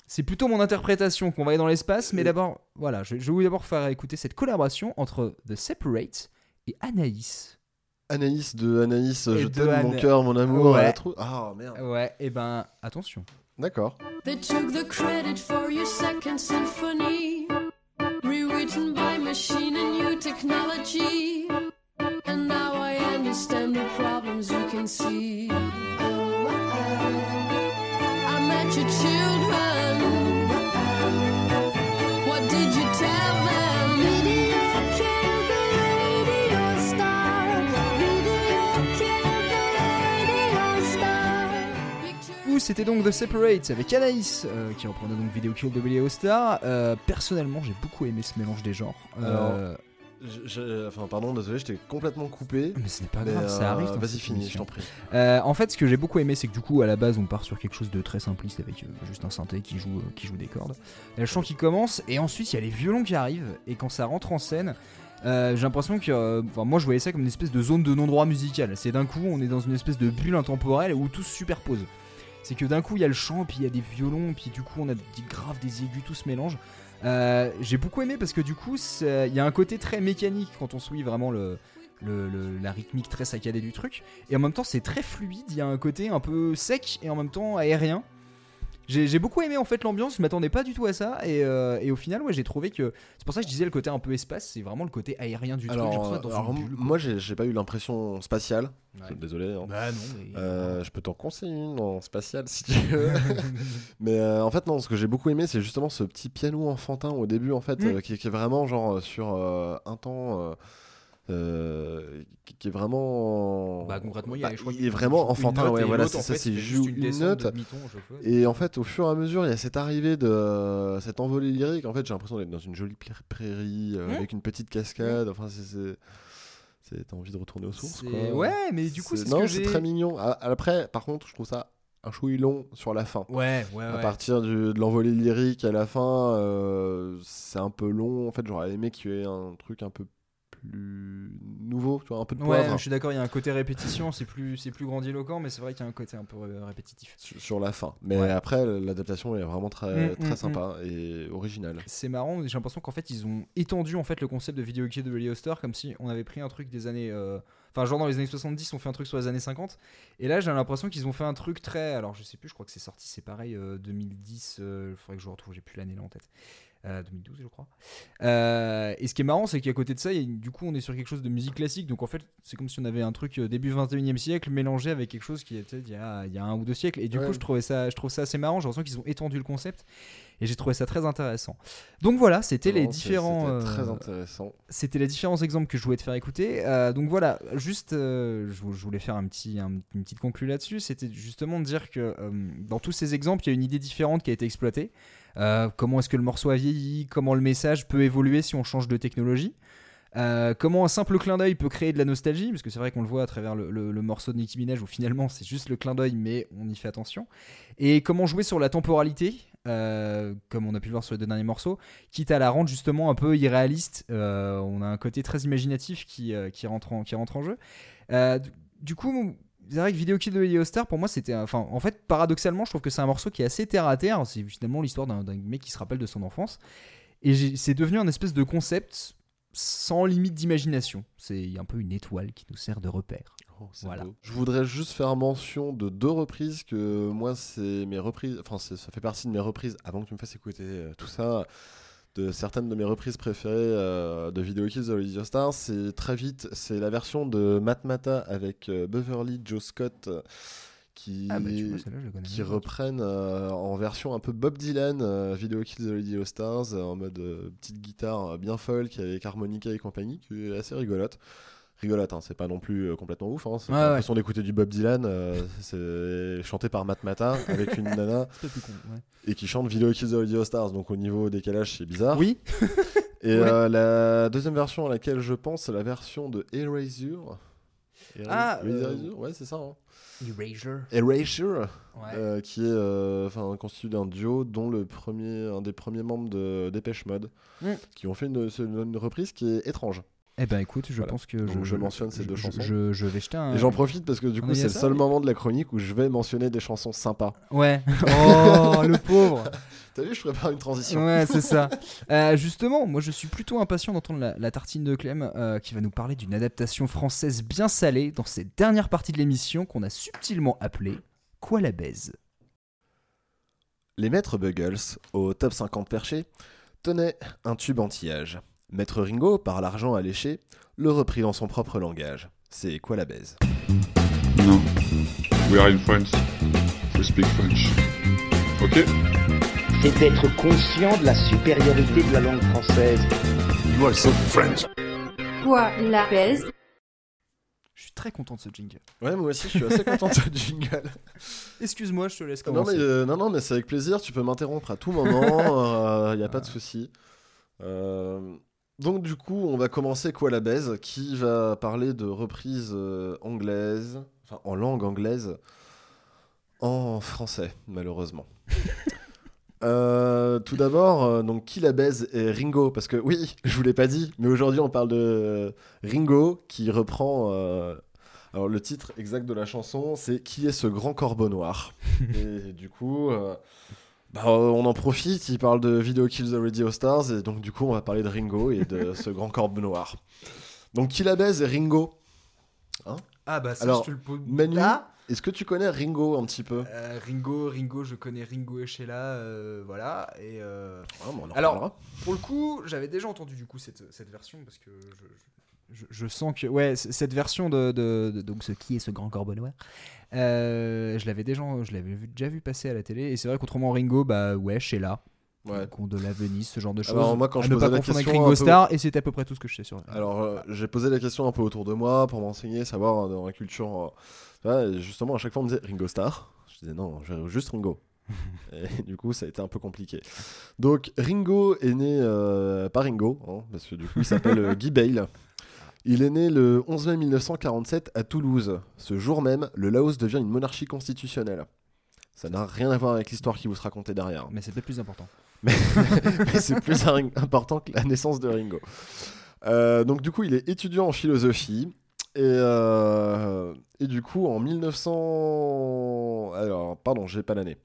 c'est plutôt mon interprétation qu'on va aller dans l'espace, mais d'abord, voilà, je, je vais vous d'abord faire écouter cette collaboration entre The Separate et Anaïs. Anaïs de Anaïs, Et je t'aime mon cœur, mon amour. Ouais. à la trou- Ah merde. Ouais, et ben, attention. D'accord. They took the credit for your second symphony, rewritten by machine and new technology. And now I understand the problems you can see. C'était donc The Separate avec Anaïs, euh, qui reprenait donc Video Kill de Billy Star. Euh, personnellement, j'ai beaucoup aimé ce mélange des genres. Euh, Je- je- Enfin, pardon, désolé, je t'ai complètement coupé. mais ce n'est pas grave, ça arrive. Vas-y, finis, je t'en prie. En fait, ce que j'ai beaucoup aimé, c'est que du coup, à la base, on part sur quelque chose de très simpliste avec juste un synthé qui joue, qui joue des cordes. Il y a le chant qui commence, et ensuite, il y a les violons qui arrivent, et quand ça rentre en scène, euh, j'ai l'impression que. euh, enfin, moi, je voyais ça comme une espèce de zone de non-droit musical. C'est d'un coup, on est dans une espèce de bulle intemporelle où tout se superpose. C'est que d'un coup, il y a le chant, puis il y a des violons, puis du coup, on a des graves, des aigus, tout se mélange. Euh, j'ai beaucoup aimé parce que du coup, il y a un côté très mécanique quand on suit vraiment la rythmique très saccadée du truc. Et en même temps, c'est très fluide. Il y a un côté un peu sec et en même temps aérien. J'ai beaucoup aimé en fait l'ambiance, je m'attendais pas du tout à ça. Et, euh, et au final, ouais, j'ai trouvé que. C'est pour ça que je disais le côté un peu espace, c'est vraiment le côté aérien du truc. Alors, d'être dans alors, une bulle, moi, j'ai pas eu l'impression spatiale. Ouais. Désolé. hein. Bah non, mais. Euh, je peux t'en conseiller une en spatial si tu veux. Mais euh, en fait, non, ce que j'ai beaucoup aimé, c'est justement ce petit piano enfantin au début, en fait, Mm. euh, qui, qui est vraiment genre euh, sur euh, un temps. Euh, qui, est vraiment. Bah concrètement, il, y a, Bah, je crois il est vraiment enfantin, note ouais, voilà, c'est ça, c'est joue une note. Et en fait, au fur et à mesure, il y a cette arrivée de euh, cette envolée lyrique. En fait, j'ai l'impression d'être dans une jolie prairie euh, Mm. avec une petite cascade. Enfin, c'est- T'as envie de retourner aux sources, quoi. Ouais, mais du coup, C'est- c'est ce non, c'est très mignon. Après, par contre, je trouve ça un chouille long sur la fin. Ouais, ouais, À ouais. partir du- de l'envolée lyrique à la fin, euh, c'est un peu long. En fait, j'aurais aimé qu'il y ait un truc un peu plus nouveau, tu vois, un peu de Ouais, poivre je suis d'accord, il y a un côté répétition, c'est plus, c'est plus grandiloquent, mais c'est vrai qu'il y a un côté un peu euh, répétitif. sur, sur la fin. Mais Ouais. après, l'adaptation est vraiment très, Mm, très mm, sympa et originale. C'est marrant, j'ai l'impression qu'en fait ils ont étendu en fait le concept de Video Kid de Billy Star comme si on avait pris un truc des années. euh, Enfin, genre dans les années 70, on fait un truc sur les années 50. Et là, j'ai l'impression qu'ils ont fait un truc très. Alors, je sais plus, je crois que c'est sorti, c'est pareil, euh, 2010. Il faudrait que je retrouve, j'ai plus l'année là en tête. Euh, 2012, je crois. Euh, et ce qui est marrant, c'est qu'à côté de ça, il y a- du coup, on est sur quelque chose de musique classique. Donc en fait, c'est comme si on avait un truc euh, début 21e siècle mélangé avec quelque chose qui était il y a, il y a un ou deux siècles. Et du Ouais. coup, je, trouvais ça, je trouve ça assez marrant. J'ai l'impression qu'ils ont étendu le concept. Et j'ai trouvé ça très intéressant. Donc voilà, c'était les différents. c'était très euh, intéressant. c'était les différents exemples que je voulais te faire écouter. Euh, donc voilà, juste, euh, je, vou- je voulais faire un petit, un- une petite conclue là-dessus. C'était justement de dire que euh, dans tous ces exemples, il y a une idée différente qui a été exploitée. Euh, comment est-ce que le morceau a vieilli? Comment le message peut évoluer si on change de technologie? Euh, comment un simple clin d'œil peut créer de la nostalgie, parce que c'est vrai qu'on le voit à travers le, morceau de Nicki Minaj où finalement c'est juste le clin d'œil, mais on y fait attention. Et comment jouer sur la temporalité, euh, comme on a pu le voir sur les deux derniers morceaux, quitte à la rendre justement un peu irréaliste. On a un côté très imaginatif qui, rentre, en, qui rentre en jeu. Du coup, c'est vrai que Video Kill de Lady Star, pour moi, c'était. Enfin, en fait, paradoxalement, je trouve que c'est un morceau qui est assez terre à terre. C'est finalement l'histoire d'un mec qui se rappelle de son enfance. Et c'est devenu un espèce de concept sans limite d'imagination. C'est un peu une étoile qui nous sert de repère. Oh, Voilà. beau. Je voudrais juste faire mention de deux reprises que moi, c'est mes reprises. Enfin, ça fait partie de mes reprises avant que tu me fasses écouter euh, tout ça. De certaines de mes reprises préférées euh, de Video Kills the Radio Star, c'est très vite, c'est la version de Matmata avec euh, Beverly Joe Scott euh, qui, Ah bah vois, qui reprennent en version un peu Bob Dylan, Video Kills the Radio Stars, en mode petite guitare bien folk avec harmonica et compagnie, qui est assez rigolote. Rigolote, hein, c'est pas non plus euh, complètement ouf. Hein, c'est Ouais, l'impression d'écouter du Bob Dylan, euh, c'est chanté par Matt Mata avec une nana plus con, ouais. et qui chante Video Kills the Radio Stars. Donc au niveau décalage, c'est bizarre. Oui, Et euh, la deuxième version à laquelle je pense, c'est la version de Erasure. Era- Ah, Erasure, ouais, c'est ça. Hein. Erasure. Erasure. Qui est enfin constitué d'un duo dont le premier un des premiers membres de Dépêche Mode Mm. qui ont fait une, c'est une- une reprise qui est étrange Eh ben écoute, je Voilà. pense que Donc, je, je mentionne ces je- deux chansons. Je, je vais jeter un. et j'en profite parce que du coup c'est le seul moment de la chronique où je vais mentionner des chansons sympas Ouais. Oh, le pauvre. t'as vu je prépare une transition Ouais, c'est ça. Euh, justement, moi je suis plutôt impatient d'entendre la, la tartine de Clem euh, qui va nous parler d'une adaptation française bien salée dans cette dernière partie de l'émission qu'on a subtilement appelée Quoi la baise? Les maîtres Buggles au top 50 perché tenaient un tube anti-âge maître Ringo par l'argent alléché le reprit dans son propre langage c'est quoi la baise? No. We are in France. We speak French. Okay? c'est être conscient de la supériorité de la langue française. You also French. Quoi la baise? Je suis très content de ce jingle. ouais moi aussi je suis assez content de ce jingle Excuse-moi, je te laisse Non commencer. mais, euh, non, non, mais c'est avec plaisir, tu peux m'interrompre à tout moment, il n'y a pas de souci. Euh, donc du coup, on va commencer quoi la baise, qui va parler de reprises euh, anglaises, enfin en langue anglaise, en français, malheureusement. Euh, tout d'abord, euh, donc qui la baise est Ringo, parce que oui, je vous l'ai pas dit, mais aujourd'hui on parle de Ringo qui reprend. alors le titre exact de la chanson, c'est Qui est ce grand corbeau noir? Et du coup, bah, euh, on en profite, il parle de Video Kills the Radio Stars, et donc du coup on va parler de Ringo et de ce grand corbeau noir. Donc qui la baise Ringo? Ah bah ça, Alors, je te le pose. Manu, est-ce que tu connais Ringo un petit peu? Ringo, Ringo, je connais Ringo et Sheila, euh, voilà. Et euh, Ah, bon, on en Alors, pour le coup, j'avais déjà entendu du coup cette, cette version parce que je, je- je sens que ouais cette version de, de- de- donc ce qui est ce grand corbeau noir, euh, je l'avais déjà je l'avais vu- déjà vu passer à la télé et c'est vrai qu'autrement Ringo bah ouais Sheila, Ouais. Con de la Venise, ce genre de choses. Alors, moi, quand à je ne posais pas la confondre avec question Ringo peu- Starr et c'est à peu près tout ce que je sais sur. Alors, euh, j'ai posé la question un peu autour de moi pour m'enseigner, savoir euh, dans la culture. euh, et justement, à chaque fois, on me disait Ringo Starr? Je disais non, juste Ringo. et du coup, ça a été un peu compliqué. Donc, Ringo est né, euh, pas Ringo, hein, parce que du coup, il s'appelle Guy Bale. Il est né le 11 mai 1947 à Toulouse. Ce jour même, le Laos devient une monarchie constitutionnelle. Ça n'a rien à voir avec l'histoire qui vous sera racontée derrière. Mais c'est peut-être plus important. mais c'est plus important que la naissance de Ringo. Euh, donc du coup, il est étudiant en philosophie. Et, euh, et du coup, en 1900... Alors, pardon, j'ai pas l'année.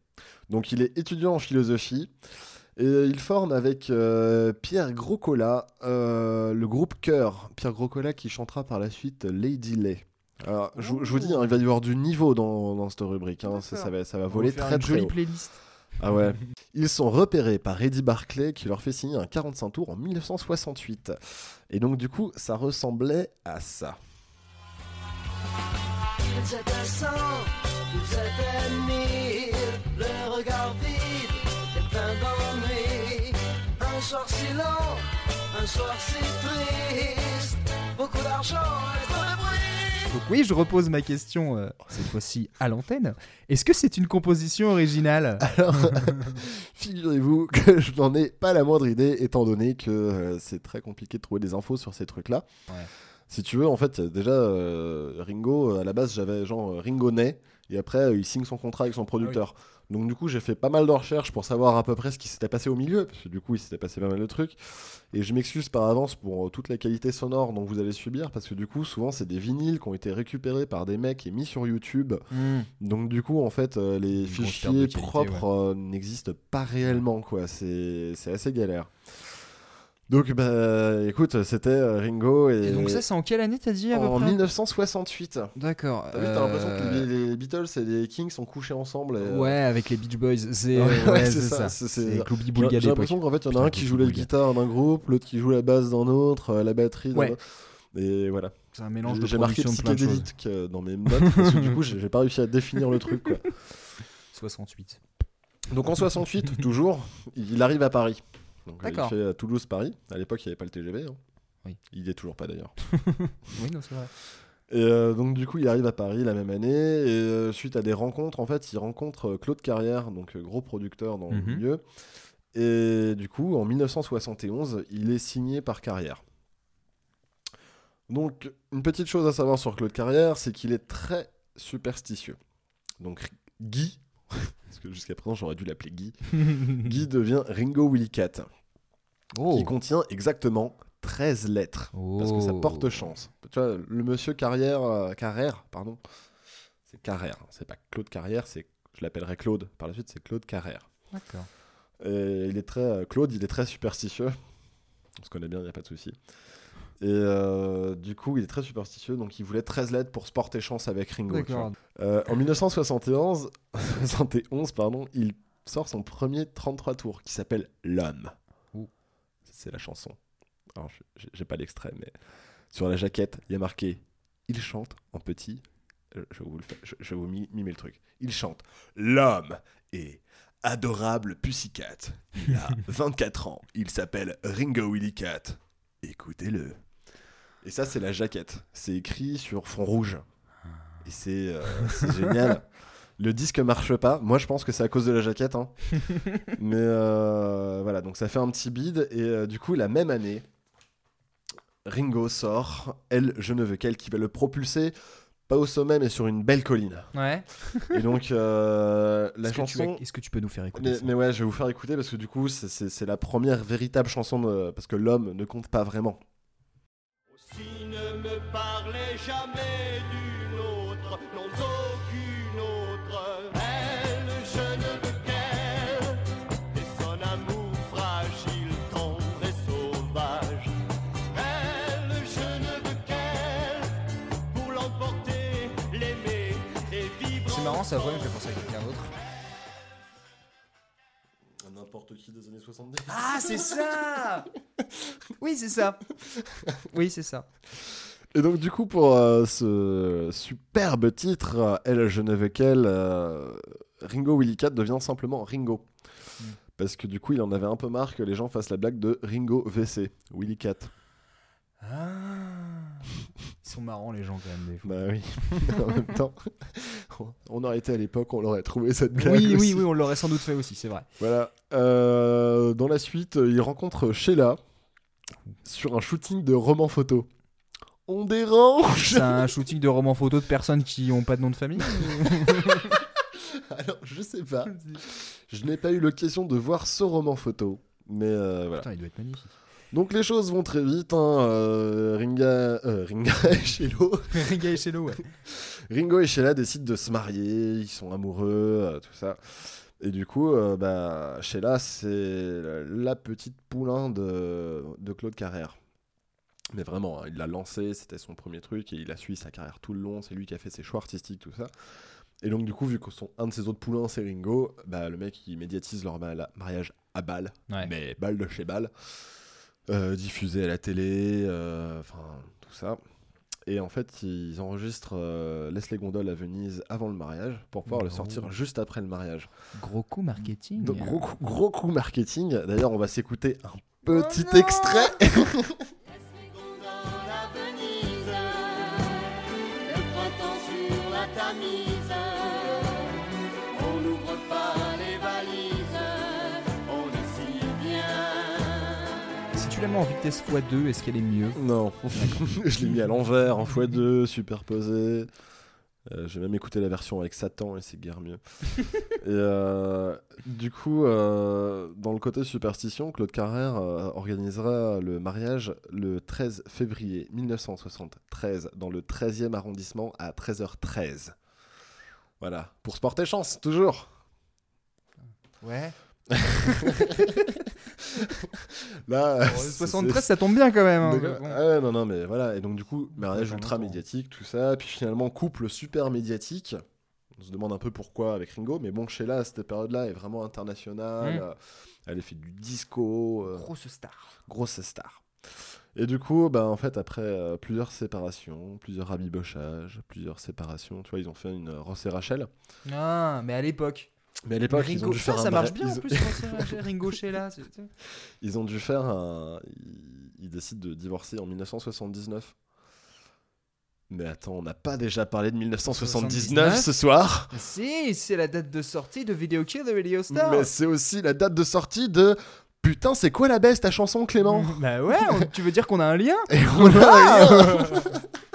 Donc il est étudiant en philosophie. Et il forme avec euh, Pierre Groscola euh, le groupe Cœur. Pierre Groscola qui chantera par la suite Lady Lay. Alors, je, vous- je vous dis, hein, il va y avoir du niveau dans, dans cette rubrique. hein. Ça, ça va, ça va On va voler faire très une très jolie haut. playlist. Ah ouais. Ils sont repérés par Eddie Barclay qui leur fait signer un 45 tours en 1968. Et donc du coup, ça ressemblait à ça. Le regard soir si long, un soir si triste, beaucoup d'argent. Donc oui, je repose ma question euh, cette fois-ci à l'antenne. Est-ce que c'est une composition originale? Alors, figurez-vous que je n'en ai pas la moindre idée, étant donné que euh, c'est très compliqué de trouver des infos sur ces trucs-là. Ouais. Si tu veux, en fait, déjà, euh, Ringo, à la base, j'avais genre Ringo naît, et après, euh, il signe son contrat avec son producteur. Donc, du coup, j'ai fait pas mal de recherches pour savoir à peu près ce qui s'était passé au milieu, parce que du coup, il s'était passé pas mal de trucs. Et je m'excuse par avance pour euh, toute la qualité sonore dont vous allez subir, parce que du coup, souvent, c'est des vinyles qui ont été récupérés par des mecs et mis sur YouTube. Donc du coup, en fait, euh, les fichiers qualité, propres euh, n'existent pas réellement, quoi. C'est c'est assez galère. Donc, bah, écoute, c'était euh, Ringo et, Et donc ça, c'est en quelle année t'as dit à peu en près 1968. D'accord. T'as vu, t'as l'impression que euh, les, les Beatles et les Kings sont couchés ensemble. et, euh, Ouais, avec les Beach Boys. C'est Ouais, ouais, ouais, ça. ça, c'est- J'ai l'impression qu'en fait, il y en a un qui joue la guitare d'un groupe, l'autre qui joue la basse d'un autre, euh, la batterie d'un autre. Et voilà. C'est un mélange de J'ai marqué psychédélique euh, dans mes notes parce que du coup, j'ai j'ai pas réussi à définir le truc. Quoi. 68. Donc en 68, toujours, il arrive à Paris. Donc, fait euh, Toulouse-Paris. À l'époque, il n'y avait pas le TGV. hein. Oui. Il y est toujours pas d'ailleurs. Oui, non, c'est vrai. Et euh, donc du coup, il arrive à Paris la même année. Et euh, suite à des rencontres, en fait, il rencontre euh, Claude Carrière, donc gros producteur dans le Mhm. milieu. Et du coup, en 1971, il est signé par Carrière. Donc, une petite chose à savoir sur Claude Carrière, c'est qu'il est très superstitieux. Donc, Guy, parce que jusqu'à présent j'aurais dû l'appeler Guy, Guy devient Ringo Willy Cat, Oh. qui contient exactement 13 lettres. Parce que ça Oh. porte chance. Tu vois, le monsieur Carrière, euh, Carrère, pardon, c'est Carrère. hein. C'est pas Claude Carrière, c'est, je l'appellerai Claude. Par la suite, c'est Claude Carrère. D'accord. Et il est très, euh, Claude, il est très superstitieux. On se connaît bien, il n'y a pas de souci. Et euh, du coup, il est très superstitieux, donc il voulait 13 lettres pour se porter chance avec Ringo. tu vois. D'accord. Euh, en 1971, 71, pardon, il sort son premier 33 tours qui s'appelle L'homme. C'est la chanson. Alors, je- j'ai- pas l'extrait, mais sur la jaquette, il y a marqué Il chante en petit. Euh, Je vous, le faire- je, je vais vous mi- mimer le truc. Il chante L'homme est adorable Pussycat. Il a 24 ans. Il s'appelle Ringo Willy Cat. Écoutez-le. Et ça, c'est la jaquette. C'est écrit sur fond rouge. Et c'est euh, génial. Le disque marche pas. Moi, je pense que c'est à cause de la jaquette. hein. Mais euh, voilà, donc ça fait un petit bide. Et euh, du coup, la même année, Ringo sort Elle, je ne veux qu'elle, qui va le propulser, pas au sommet, mais sur une belle colline. Ouais. Et donc, euh, la chanson. as- Est-ce que tu peux nous faire écouter Mais, ça mais ouais, je vais vous faire écouter parce que du coup, c'est- la première véritable chanson de- parce que l'homme ne compte pas vraiment. Me parlez jamais d'une autre, non d'aucune autre. Elle, je ne veux qu'elle, et son amour fragile, tendre et sauvage. Elle, je ne veux qu'elle, pour l'emporter, l'aimer et vivre. C'est marrant, ça voix me fait penser à quelqu'un d'autre. N'importe qui des années 70. Ah, c'est ça Oui, c'est ça. Oui, c'est ça. Et donc, du coup, pour euh, ce superbe titre, euh, Elle, je ne veux qu'elle, euh, Ringo Willy Cat devient simplement Ringo. Mm. Parce que du coup, il en avait un peu marre que les gens fassent la blague de Ringo VC, Willy Cat. Ah. Ils sont marrants, les gens, quand même, des fois. Bah oui. en même temps, on aurait été à l'époque, on l'aurait trouvé cette blague. Oui, oui, oui, on l'aurait sans doute fait aussi, c'est vrai. Voilà. Euh, dans la suite, il rencontre Sheila sur un shooting de roman photo. On dérange C'est un shooting de romans photos de personnes qui ont pas de nom de famille Alors, je sais pas. Je n'ai pas eu l'occasion de voir ce roman photo. Mais euh, voilà. Putain, il doit être magnifique. Donc les choses vont très vite. hein, euh, Ringa, euh, Ringa et Shelo- Ringa et ouais. Ringo et Sheila décident de se marier. Ils sont amoureux, euh, tout ça. Et du coup, bah, Sheila, c'est la petite poulain de, de Claude Carrère. Mais vraiment, hein, il l'a lancé, c'était son premier truc, et il a suivi sa carrière tout le long, c'est lui qui a fait ses choix artistiques, tout ça. Et donc, du coup, vu que son, un de ses autres poulains, c'est Ringo, bah, le mec, il médiatise leur ma- mariage à Ouais. mais Bâle de chez Bâle, euh, diffusé à la télé, euh, enfin, tout ça. Et en fait, ils enregistrent euh, Laisse les gondoles à Venise avant le mariage, pour pouvoir le Oh. sortir juste après le mariage. Gros coup marketing. Donc, gros, coup- gros coup marketing. D'ailleurs, on va s'écouter un petit extrait. mets en vitesse x2, est-ce qu'elle est mieux Non, je l'ai mis à l'envers, en x2, superposé. Euh, J'ai même écouté la version avec Satan et c'est guère mieux. et euh, du coup, euh, dans le côté superstition, Claude Carrère organisera le mariage le 13 février 1973 dans le 13e arrondissement à 13h13. Voilà, pour se porter chance, toujours. Ouais. Là, Bon, c'est- 73, ça tombe bien quand même. hein. Bon. Ah non, non, mais voilà. Et donc, du coup, mariage ultra médiatique, tout ça. Puis finalement, couple super médiatique. On se demande un peu pourquoi avec Ringo. Mais bon, Sheila, à cette période-là, est vraiment internationale. Mm. Euh, Elle a fait du disco. euh, Grosse star. grosse star. Et du coup, bah, en fait, après euh, plusieurs séparations, plusieurs rabibochages, plusieurs séparations, tu vois, ils ont fait une euh, Ross et Rachel. Ah, mais à l'époque. Mais à l'époque, ils ont dû ça, faire ça un marche vrai- bien en plus. quand Ringo Sheila. Ils ont dû faire un. Ils, ils décident de divorcer en 1979. Mais attends, on n'a pas déjà parlé de 1979 ce soir Si, c'est la date de sortie de Video Kill the Radio Star. Mais c'est aussi la date de sortie de. Putain, c'est quoi la baisse ta chanson, Clément? Bah ouais, on- tu veux dire qu'on a un lien? Et on a rien.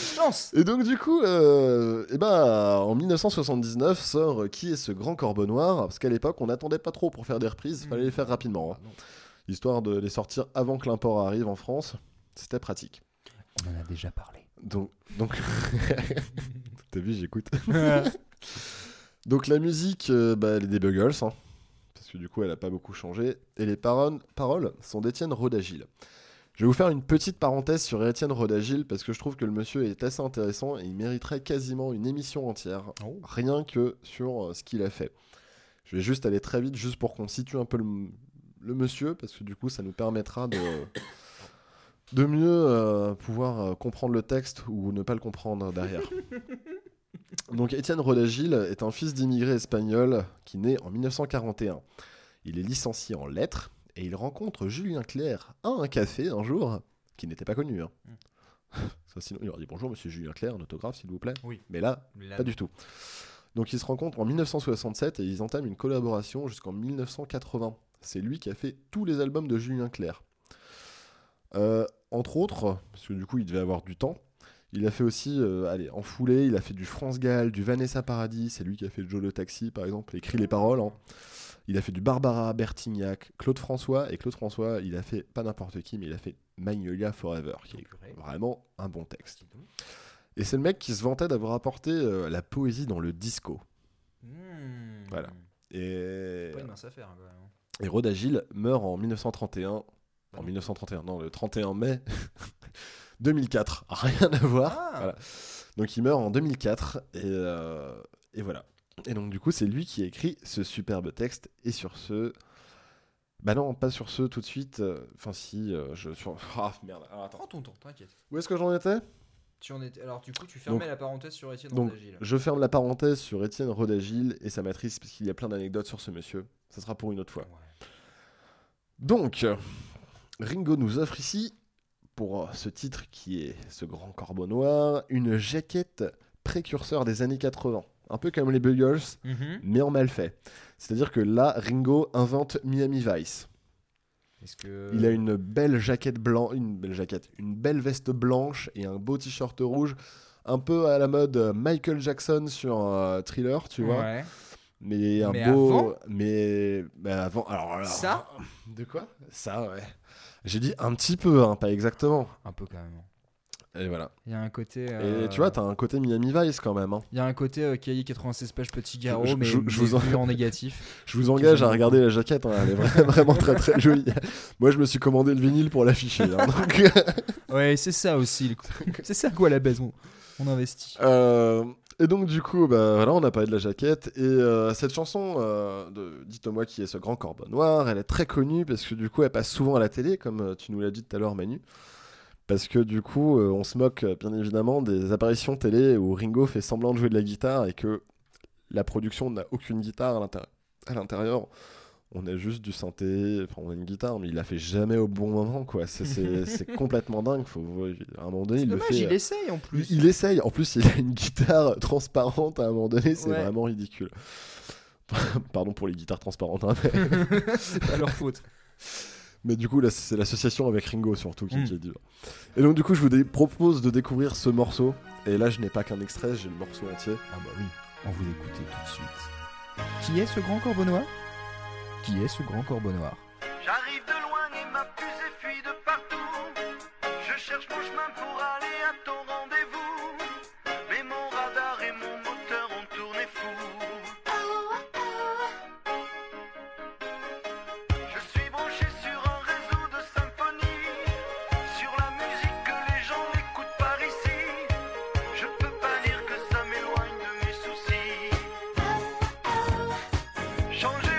Chance Et donc du coup, euh, eh ben, en 1979 sort euh, Qui est ce grand corbeau noir? Parce qu'à l'époque, on n'attendait pas trop pour faire des reprises, fallait les faire rapidement. hein. Ah. Histoire de les sortir avant que l'import arrive en France, c'était pratique. On en a déjà parlé. Donc, donc... t'as vu, j'écoute. donc la musique, euh, bah, elle est des Buggles, hein, parce que du coup, elle a pas beaucoup changé. Et les paroles, paroles sont d'Étienne Rodagil. Je vais vous faire une petite parenthèse sur Étienne Rodagil parce que je trouve que le monsieur est assez intéressant et il mériterait quasiment une émission entière, Oh. rien que sur euh, ce qu'il a fait. Je vais juste aller très vite, juste pour qu'on situe un peu le, le monsieur, parce que du coup, ça nous permettra de, de mieux euh, pouvoir euh, comprendre le texte ou ne pas le comprendre derrière. Donc, Étienne Rodagil est un fils d'immigrés espagnols qui naît en 1941. Il est licencié en lettres et il rencontre Julien Clerc à un café un jour, qui n'était pas connu. hein. Ça, sinon, il aurait dit bonjour, monsieur Julien Clerc, un autographe, s'il vous plaît. Oui. Mais là, Là, pas du tout. Donc ils se rencontrent en 1967 et ils entament une collaboration jusqu'en 1980. C'est lui qui a fait tous les albums de Julien Clerc. Euh, entre autres, parce que du coup il devait avoir du temps, il a fait aussi, euh, allez, en foulée, il a fait du France Gall, du Vanessa Paradis, c'est lui qui a fait Joe le Taxi par exemple, écrit les paroles. hein. Il a fait du Barbara Bertignac, Claude François, et Claude François, il a fait pas n'importe qui, mais il a fait Magnolia Forever, qui est vraiment un bon texte. Et c'est le mec qui se vantait d'avoir apporté euh, la poésie dans le disco. Hmm. Voilà. Et, Pas une mince affaire. quand même. et Rodagil meurt en 1931. En non. 1931, non, le 31 mai 2004. Rien à voir. Ah. Voilà. Donc il meurt en 2004. Et, euh, et voilà. Et donc du coup, c'est lui qui a écrit ce superbe texte. Et sur ce. Bah non, pas sur ce tout de suite. Enfin, si, euh, je. Sur... Ah merde, alors attends. Prends ton temps, t'inquiète. Où est-ce que j'en étais? Tu en étais... Alors du coup, tu fermais Donc- la parenthèse sur Étienne Rodagil. je ferme la parenthèse sur Étienne Rodagil et sa matrice, parce qu'il y a plein d'anecdotes sur ce monsieur. Ça sera pour une autre fois. Ouais. Donc, Ringo nous offre ici, pour ce titre qui est ce grand corbeau noir, une jaquette précurseur des années 80. Un peu comme les Buggles, Mhm. mais en mal fait. C'est-à-dire que là, Ringo invente Miami Vice. Que... Il a une belle jaquette blanche, une belle jaquette, une belle veste blanche et un beau t-shirt rouge, un peu à la mode euh, Michael Jackson sur euh, Thriller, tu vois. Ouais. Mais un Mais beau. avant mais. avant. Alors, alors- Ça? De quoi? Ça, ouais. J'ai dit un petit peu, hein, pas exactement. Un peu quand même. Et voilà. Il y a un côté. Et euh, tu vois, t'as un côté Miami Vice quand même. hein. Il y a un côté euh, cahier 96 pages petit garrot, je- mais, je- vous en- en négatif. Je vous engage à regarder la jaquette, hein, elle est vra- vraiment très très jolie. Moi, je me suis commandé le vinyle pour l'afficher. hein, donc, Ouais, c'est ça aussi. c'est ça quoi la baise. On, on investit. euh, et donc, du coup, bah, voilà, on a parlé de la jaquette. Et euh, cette chanson euh, de Dites-moi qui est ce grand corbeau noir, elle est très connue parce que du coup, elle passe souvent à la télé, comme tu nous l'as dit tout à l'heure, Manu. Parce que du coup, euh, on se moque euh, bien évidemment des apparitions télé où Ringo fait semblant de jouer de la guitare et que la production n'a aucune guitare à l'intérieur. On a juste du synthé, enfin on a une guitare, mais il la fait jamais au bon moment, quoi. C'est- complètement dingue. Faut, à un moment donné, C'est il dommage, le fait. il essaye en Il, plus. il essaye. En plus, il a une guitare transparente à un moment donné. C'est Ouais. vraiment ridicule. Pardon pour les guitares transparentes. hein, mais... c'est pas leur faute. Mais du coup, là, c'est l'association avec Ringo surtout qui, Mm. qui est dur. Et donc, du coup, je vous dé- propose de découvrir ce morceau. Et là, je n'ai pas qu'un extrait, j'ai le morceau entier. Ah bah oui, on vous écoutez tout de suite. Qui est ce grand corbeau noir Qui est ce grand corbeau noir J'arrive de loin et ma fusée fuit de partout. Je cherche mon chemin pour aller à ton Change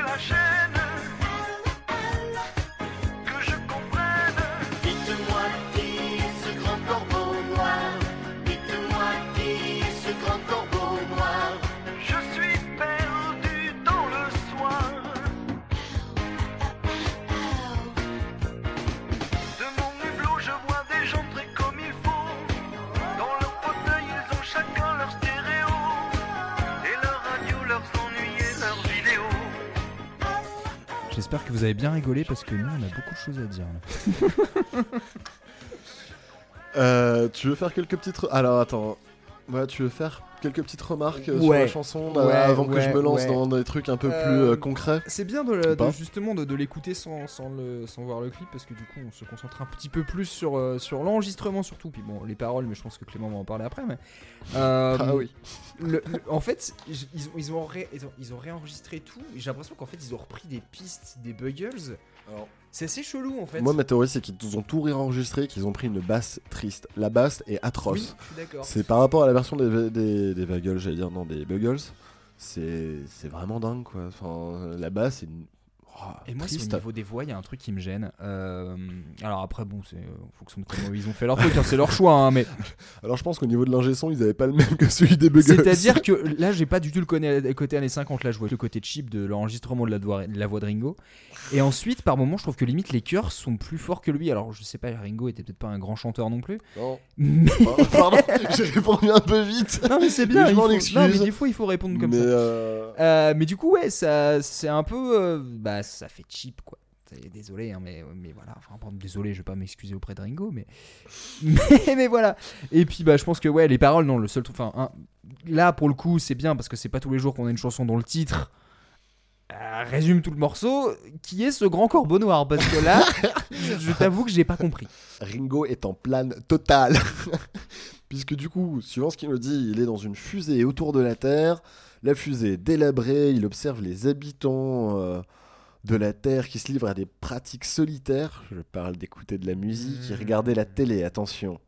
J'espère que vous avez bien rigolé parce que nous, on a beaucoup de choses à dire. Euh, tu veux faire quelques petites. Alors attends. Ouais, tu veux faire quelques petites remarques euh, sur la chanson là, Ouais, avant que je me lance ouais. dans des trucs un peu Euh, plus euh, concrets? C'est bien de, le- Ou pas? de- justement de, de l'écouter sans, sans, le, sans voir le clip parce que du coup on se concentre un petit peu plus sur, sur l'enregistrement surtout. Puis bon, les paroles, mais je pense que Clément va en parler après. Mais, Euh, Ah oui. le- le- en fait, ils ont, ils, ont ré- ils, ont, ils ont réenregistré tout. et J'ai l'impression qu'en fait ils ont repris des pistes, des buggles. Alors, C'est assez chelou en fait. Moi, ma théorie, c'est qu'ils ont tout réenregistré, qu'ils ont pris une basse triste. La basse est atroce. oui. C'est par rapport à la version des, des, j'allais dire, non, des Buggles. C'est c'est vraiment dingue, quoi. Enfin, la basse, c'est une. Oh, Et moi, c'est au niveau des voix, il y a un truc qui me gêne. Euh, alors après, bon, c'est euh, fonction de comment ils ont fait leur truc, hein, c'est leur choix. hein, mais Alors, je pense qu'au niveau de l'ingé son, ils avaient pas le même que celui des Buggles. c'est-à-dire que là, j'ai pas du tout le côté, côté années 50. Là, je vois le côté cheap de l'enregistrement de la, voix- de la voix de Ringo. Et ensuite, par moment, je trouve que limite les chœurs sont plus forts que lui. Alors, je sais pas, Ringo était peut-être pas un grand chanteur non plus. Non. Mais Pardon, j'ai répondu un peu vite. non, mais c'est bien. Mais je il m'en faut- excuse. Non, mais des fois, il faut répondre comme mais ça. euh, Euh, mais du coup, ouais, ça, c'est un peu, euh, bah, ça fait cheap, quoi. Désolé, hein, mais, mais voilà. Enfin, désolé, je vais pas m'excuser auprès de Ringo, mais, mais, mais voilà. Et puis, bah, je pense que ouais, les paroles, non, le seul truc, enfin, un- là pour le coup, c'est bien parce que c'est pas tous les jours qu'on a une chanson dont le titre euh, résume tout le morceau, qui est ce grand corbeau noir, parce que là, je, je t'avoue que j'ai pas compris. Ringo est en plane totale. Puisque du coup, suivant ce qu'il nous dit, il est dans une fusée autour de la Terre. La fusée est délabrée, il observe les habitants euh, de la Terre qui se livrent à des pratiques solitaires. Je parle d'écouter de la musique et regarder la télé, attention.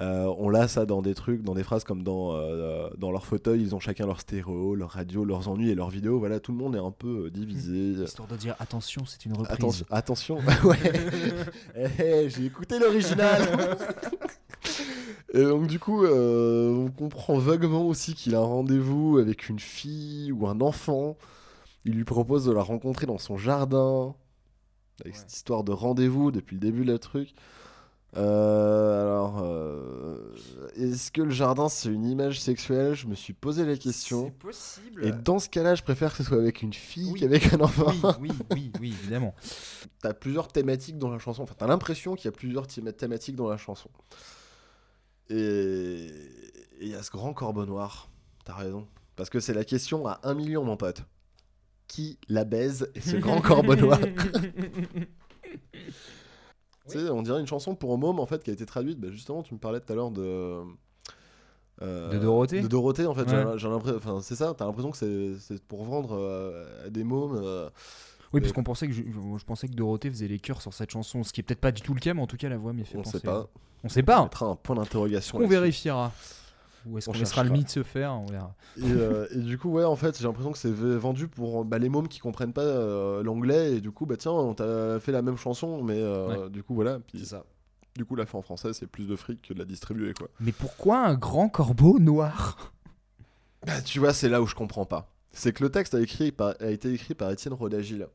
Euh, on l'a ça dans des trucs, dans des phrases comme dans, euh, dans leur fauteuil, ils ont chacun leur stéréo, leur radio, leurs ennuis et leurs vidéos. Voilà, tout le monde est un peu euh, divisé. Histoire de dire attention, c'est une reprise. Attention, attention. ouais. Eh, j'ai écouté l'original. Et donc du coup, on comprend vaguement aussi qu'il a un rendez-vous avec une fille ou un enfant. Il lui propose de la rencontrer dans son jardin. Avec cette histoire de rendez-vous depuis le début de la truc. Euh, alors, euh, est-ce que le jardin c'est une image sexuelle? Je me suis posé la question. C'est possible. Et dans ce cas-là, je préfère que ce soit avec une fille Oui. qu'avec un enfant. Oui, oui, oui, oui, évidemment. T'as plusieurs thématiques dans la chanson. Enfin, t'as l'impression qu'il y a plusieurs thém- thématiques dans la chanson. Et et il y a ce grand corbeau noir. T'as raison. Parce que c'est la question à un million, mon pote. Qui la baise et ce grand corbeau noir Tu sais, on dirait une chanson pour un môme en fait qui a été traduite. Bah, justement, tu me parlais tout à l'heure de. euh, De Dorothée De Dorothée, en fait. J'ai- Ouais. J'ai l'impression. Enfin, c'est ça. T'as l'impression que c'est- c'est pour vendre euh, à des mômes. euh, Oui, parce qu'on pensait que je, je pensais que Dorothée faisait les chœurs sur cette chanson, ce qui est peut-être pas du tout le cas, mais en tout cas la voix m'y fait on penser. sait pas. On sait On pas. mettra un point d'interrogation. là-dessus. vérifiera Ou est-ce On qu'on laissera le cherchera. mythe se faire On verra. Et, euh, et du coup, ouais, en fait, j'ai l'impression que c'est vendu pour bah, les mômes qui comprennent pas euh, l'anglais. Et du coup, bah tiens, on t'a fait la même chanson, mais euh, du coup, voilà. Puis, ça. du coup, la fait en français, c'est plus de fric que de la distribuer, quoi. Mais pourquoi un grand corbeau noir? Bah, tu vois, c'est là où je comprends pas. C'est que le texte a, écrit par- a été écrit par Étienne Rodagil,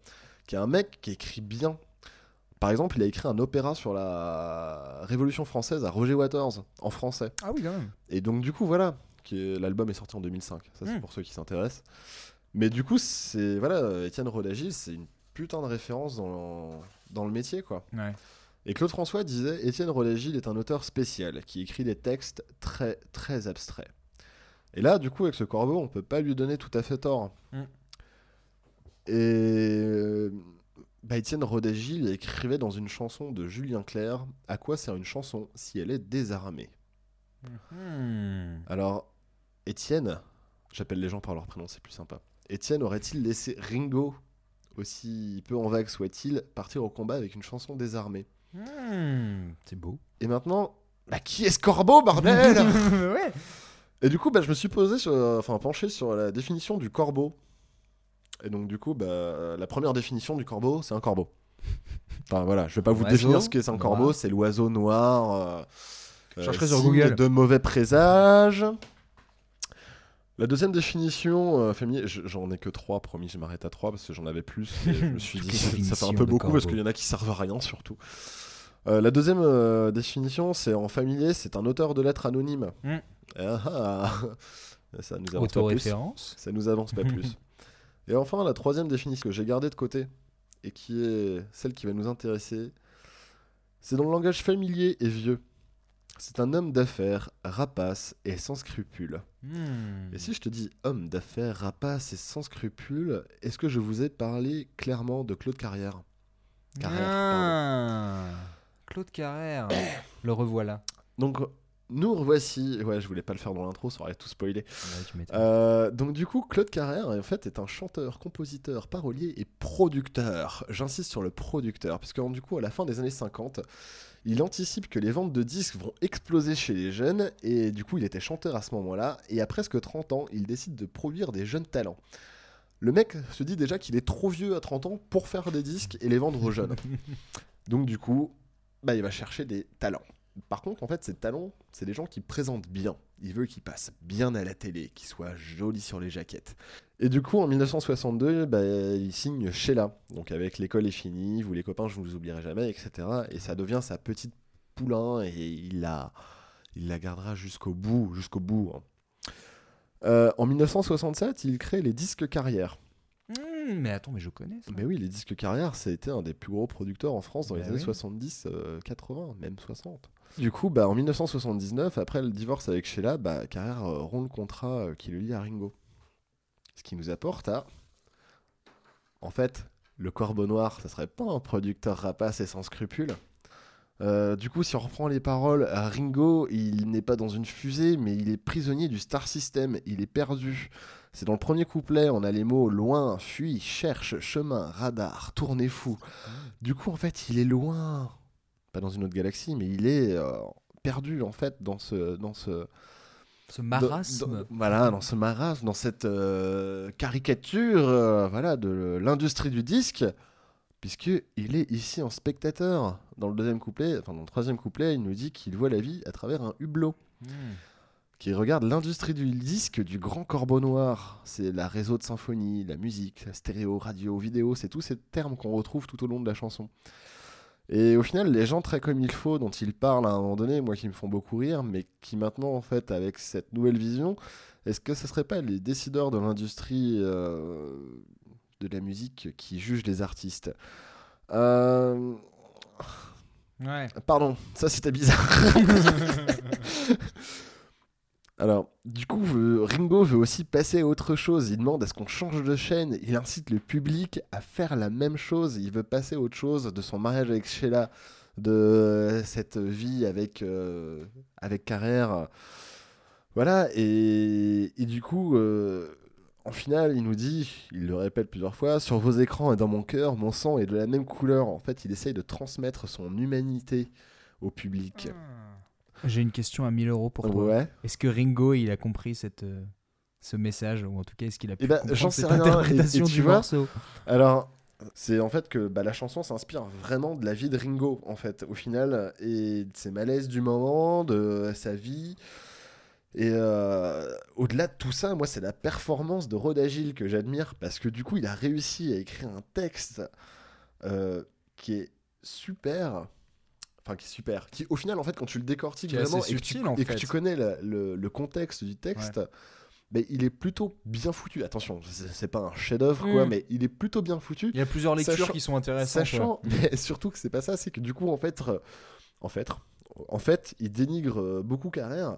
qui est un mec qui écrit bien. Par exemple, il a écrit un opéra sur la Révolution française à Roger Waters, en français. Ah oui, quand même. Et donc du coup voilà, l'album est sorti en 2005. Ça c'est Mm. pour ceux qui s'intéressent. Mais du coup c'est voilà, Étienne Rodagil c'est une putain de référence dans, dans le métier quoi. Ouais. Et Claude François disait Étienne Rodagil est un auteur spécial qui écrit des textes très très abstraits. Et là du coup avec ce corbeau on peut pas lui donner tout à fait tort. Mm. Et euh, bah, Étienne Rodagil écrivait dans une chanson de Julien Clerc À quoi sert une chanson si elle est désarmée? Hmm. alors, Étienne, j'appelle les gens par leur prénom, c'est plus sympa. Étienne aurait-il laissé Ringo, aussi peu en vague soit-il, partir au combat avec une chanson désarmée? Hmm. C'est beau. Et maintenant, bah qui est ce corbeau, bordel? Ouais. Et du coup, bah, je me suis posé, sur, enfin penché sur la définition du corbeau. Et donc, du coup, bah, la première définition du corbeau, c'est un corbeau. Enfin voilà, je vais pas vous Oiseau définir ce qu'est un noir. corbeau, c'est l'oiseau noir. euh, Je chercherai sur signe Google. De mauvais présage. La deuxième définition euh, féminine, j'en ai que trois, promis, je m'arrête à trois parce que j'en avais plus. Et je me suis dit, ça fait un peu beaucoup parce qu'il y en a qui servent à rien surtout. Euh, la deuxième euh, définition, c'est en familier, c'est un auteur de lettres anonyme. Mm. Ah, ah. ça nous avance pas plus. Autoréférence. Ça nous avance pas plus. Et enfin, la troisième définition que j'ai gardée de côté, et qui est celle qui va nous intéresser. C'est dans le langage familier et vieux. C'est un homme d'affaires, rapace et sans scrupules. Hmm. Et si je te dis homme d'affaires, rapace et sans scrupules, est-ce que je vous ai parlé clairement de Claude Carrière? Carrère, Ah. Claude Carrère. Le revoilà. Donc, nous revoici. Ouais, je voulais pas le faire dans l'intro, ça aurait tout spoilé. Ouais. Euh, donc du coup, Claude Carrère en fait est un chanteur, compositeur, parolier et producteur. J'insiste sur le producteur, puisque du coup, à la fin des années 50, il anticipe que les ventes de disques vont exploser chez les jeunes, et du coup, il était chanteur à ce moment-là, et à presque 30 ans, il décide de produire des jeunes talents. Le mec se dit déjà qu'il est trop vieux à 30 ans pour faire des disques et les vendre aux jeunes. Donc du coup, bah, il va chercher des talents. Par contre, en fait, ces talents, c'est des gens qui présentent bien. Il veut qu'ils passent bien à la télé, qu'ils soient jolis sur les jaquettes. Et du coup, en 1962, bah, il signe Sheila, donc avec L'école est finie, vous les copains, je ne vous oublierai jamais, etc. Et ça devient sa petite poulain et il la, il la gardera jusqu'au bout, jusqu'au bout. hein. Euh, en 1967, il crée les disques carrières. Hmm, mais attends, mais je connais ça. Mais oui, les disques carrières, ça a été un des plus gros producteurs en France dans les Bah années oui. 70, euh, 80, même 60. Du coup, bah, en 1979, après le divorce avec Sheila, bah, Carrère euh, rompt le contrat euh, qui le lie à Ringo. Ce qui nous apporte à. En fait, le Corbeau Noir, ça serait pas un producteur rapace et sans scrupules. Euh, du coup, si on reprend les paroles, Ringo, il n'est pas dans une fusée, mais il est prisonnier du Star System. Il est perdu. C'est dans le premier couplet, on a les mots loin, fuit, cherche, chemin, radar, tournez fou. Du coup, en fait, il est loin, pas dans une autre galaxie, mais il est euh, perdu en fait dans ce, dans ce, marasme. dans- voilà, dans ce marasme, dans cette euh, caricature, euh, voilà, de l'industrie du disque, puisque il est ici en spectateur. Dans le deuxième couplet, enfin dans le troisième couplet, il nous dit qu'il voit la vie à travers un hublot Hmm. qui regarde l'industrie du disque du grand corbeau noir. C'est la réseau de symphonie, la musique, la stéréo, radio, vidéo, c'est tous ces termes qu'on retrouve tout au long de la chanson. Et au final, les gens très comme il faut, dont il parle à un moment donné, moi qui me font beaucoup rire, mais qui maintenant, en fait, avec cette nouvelle vision, est-ce que ce serait pas les décideurs de l'industrie euh, de la musique qui jugent les artistes? Euh, Ouais. Pardon, ça c'était bizarre. Alors, du coup, Ringo veut aussi passer à autre chose. Il demande à ce qu'on change de chaîne. Il incite le public à faire la même chose. Il veut passer à autre chose de son mariage avec Sheila, de cette vie avec, euh, avec Carrère. Voilà, et, du coup, euh, en finale, il nous dit, il le répète plusieurs fois, sur vos écrans et dans mon cœur, mon sang est de la même couleur. En fait, il essaye de transmettre son humanité au public. J'ai une question à 1000 euros pour toi. Ouais. Est-ce que Ringo, il a compris cette, euh, ce message Ou en tout cas, est-ce qu'il a pu ben, comprendre cette rien, interprétation et du vois, morceau? Alors, c'est en fait que bah, la chanson s'inspire vraiment de la vie de Ringo, en fait, au final, et de ses malaises du moment, de sa vie. Et euh, au-delà de tout ça, moi, c'est la performance de Rod Agile que j'admire, parce que du coup, il a réussi à écrire un texte euh, qui est super. Enfin, qui est super. Qui, au final, en fait, quand tu le décortiques Qui est vraiment et, que tu, subtil, en et que fait. tu connais le, le contexte du texte, ben, il est plutôt bien foutu. Attention, c'est pas un chef-d'œuvre, quoi, Mm. mais il est plutôt bien foutu. Il y a plusieurs lectures Sachant- qui sont intéressantes. Sachant, mais surtout que c'est pas ça, c'est que du coup, en fait, euh, en fait, en fait, il dénigre euh, beaucoup Carrère.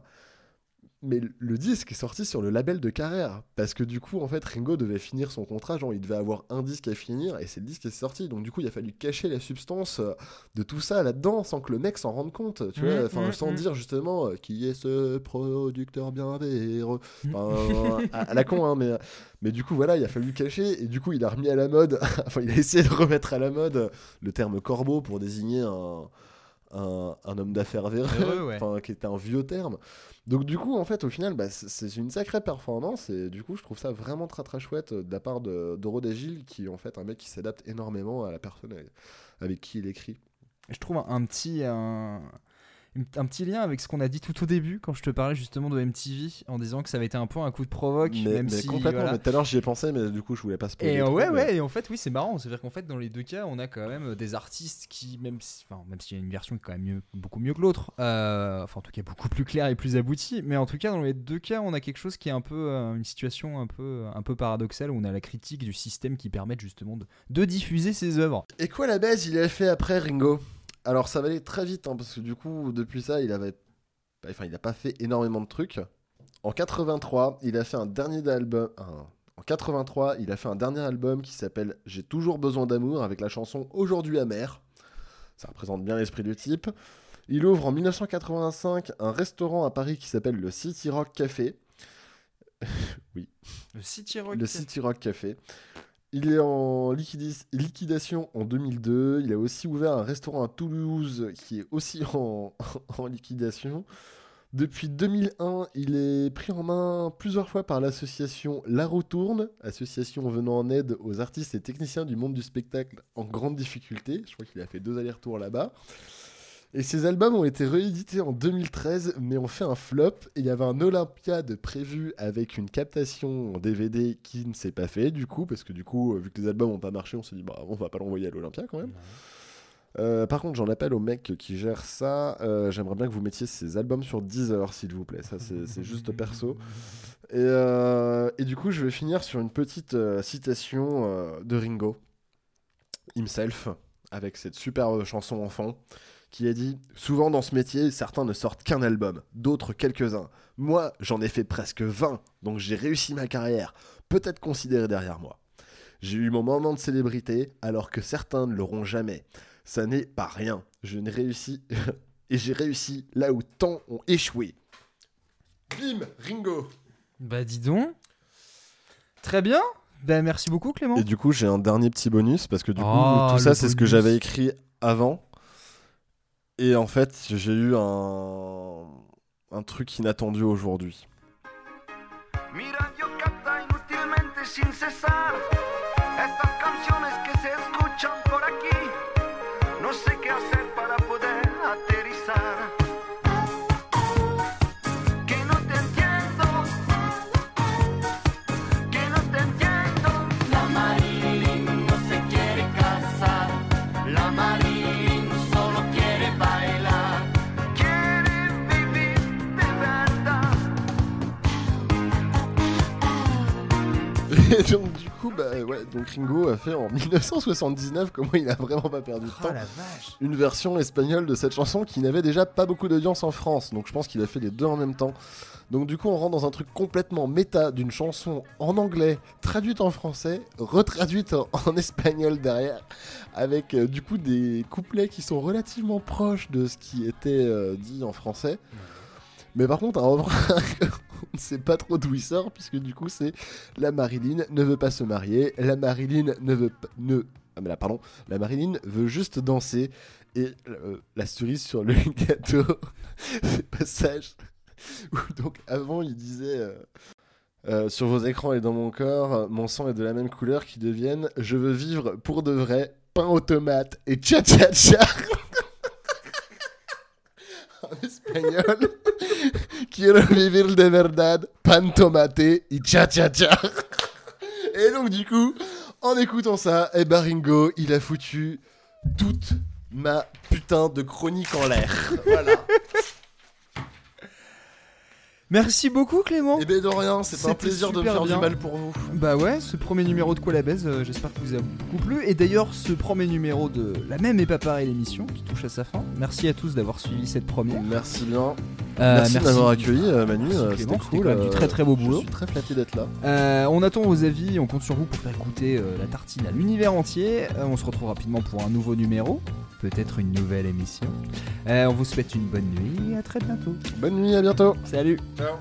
Mais le- disque est sorti sur le label de Carrère. Parce que du coup, en fait, Ringo devait finir son contrat. Genre, il devait avoir un disque à finir. Et c'est le disque qui est sorti. Donc, du coup, il a fallu cacher la substance euh, de tout ça là-dedans sans que le mec s'en rende compte. Tu Mm, vois, enfin, mm, sans dire justement euh, qui est ce producteur bien véreux. Enfin, à, à la con, hein, mais, mais du coup, voilà, il a fallu cacher. Et du coup, il a remis à la mode. enfin, il a essayé de remettre à la mode le terme corbeau pour désigner un, un, un homme d'affaires véreux, ouais. enfin, qui était un vieux terme. Donc du coup, en fait, au final, bah, c'est- une sacrée performance et du coup, je trouve ça vraiment très très chouette euh, de la part de, qui est en fait un mec qui s'adapte énormément à la personne avec, avec qui il écrit. Je trouve un, un petit. un- un petit lien avec ce qu'on a dit tout au début quand je te parlais justement de MTV en disant que ça avait été un peu un coup de provoque, Mais, même mais si complètement, voilà. mais tout à l'heure j'y ai pensé, mais du coup je voulais pas spoiler. Et euh, trop, ouais, mais- ouais, et en fait, oui, c'est marrant. C'est-à-dire qu'en fait, dans les deux cas, on a quand même des artistes qui, même si, enfin, même s'il y a une version qui est quand même mieux, beaucoup mieux que l'autre, euh, enfin, en tout cas, beaucoup plus claire et plus aboutie, mais en tout cas, dans les deux cas, on a quelque chose qui est un peu euh, une situation un peu, un peu paradoxale où on a la critique du système qui permet justement de, de diffuser ses œuvres. Et quoi la baisse il a fait après Ringo? Alors ça va aller très vite, hein, parce que du coup, depuis ça, il avait. Enfin, il a pas fait énormément de trucs. En 83, il a fait un dernier album. un- En 83, il a fait un dernier album qui s'appelle J'ai toujours besoin d'amour avec la chanson Aujourd'hui amer. Ça représente bien l'esprit du type. Il ouvre en 1985 un restaurant à Paris qui s'appelle le City Rock Café. Le City Rock. Le City Rock Café. Il est en liquidation en 2002. Il a aussi ouvert un restaurant à Toulouse qui est aussi en, en liquidation. Depuis 2001, il est pris en main plusieurs fois par l'association La Retourne, association venant en aide aux artistes et techniciens du monde du spectacle en grande difficulté. Je crois qu'il a fait deux allers-retours là-bas. Et ces albums ont été réédités en 2013, mais ont fait un flop. Et il y avait un Olympiade prévu avec une captation en DVD qui ne s'est pas fait, du coup, parce que du coup, vu que les albums n'ont pas marché, on s'est dit, bah, on va pas l'envoyer à l'Olympia quand même. Euh, par contre, j'en appelle au mec qui gère ça. Euh, J'aimerais bien que vous mettiez ces albums sur Deezer, s'il vous plaît. Ça, c'est juste perso. Et, euh, et du coup, je vais finir sur une petite citation de Ringo, himself, avec cette superbe chanson enfant, qui a dit Souvent dans ce métier, certains ne sortent qu'un album, d'autres quelques-uns. Moi, j'en ai fait presque 20, donc j'ai réussi ma carrière, peut-être considérée derrière moi. J'ai eu mon moment de célébrité, alors que certains ne l'auront jamais. Ça n'est pas rien. Je n'ai réussi. et j'ai réussi là où tant ont échoué. Bim Ringo Bah, dis donc. Très bien. Bah, merci beaucoup, Clément. Et du coup, j'ai un dernier petit bonus parce que du coup, Oh, tout ça, c'est ce que j'avais écrit avant. Et en fait, j'ai eu un, un truc inattendu aujourd'hui. Et donc, du coup, bah ouais, donc Ringo a fait en 1979, comment il a vraiment pas perdu de Oh temps, la vache. une version espagnole de cette chanson qui n'avait déjà pas beaucoup d'audience en France. Donc je pense qu'il a fait les deux en même temps. Donc du coup, on rentre dans un truc complètement méta d'une chanson en anglais, traduite en français, retraduite en, en espagnol derrière, avec euh, du coup des couplets qui sont relativement proches de ce qui était euh, dit en français. Mais par contre, un refrain, on ne sait pas trop d'où il sort, puisque du coup, c'est la Marilyn ne veut pas se marier, la Marilyn ne veut pas. Ne... Ah, mais là, pardon, la Marilyn veut juste danser, et euh, la cerise sur le gâteau, c'est passage où donc avant il disait. euh, euh, sur vos écrans et dans mon corps, mon sang est de la même couleur qui deviennent Je veux vivre pour de vrai, pain aux tomates et tcha tcha tcha En espagnol, Quiero vivir de verdad, pan tomate y cha cha cha Et donc du coup, en écoutant ça, eh ben Ringo, il a foutu toute ma putain de chronique en l'air. Voilà. Merci beaucoup, Clément. Et ben de rien, c'est un plaisir de me faire bien. du mal pour vous. Bah ouais, ce premier numéro de Quoi la baise, euh, j'espère que vous a beaucoup plu. Et d'ailleurs, ce premier numéro de La même et pas pareil l'émission qui touche à sa fin. Merci à tous d'avoir suivi cette première. Merci bien. Euh, merci, de m'avoir accueilli, euh, Manu. Euh, C'était cool. quand même du très très beau Je boulot. suis très flatté d'être là. On attend vos avis, on compte sur vous pour faire euh, la tartine à l'univers entier. On se retrouve rapidement pour un nouveau numéro, peut-être une nouvelle émission. Euh, on vous souhaite une bonne nuit et à très bientôt. Bonne nuit, à bientôt. Salut Tchau.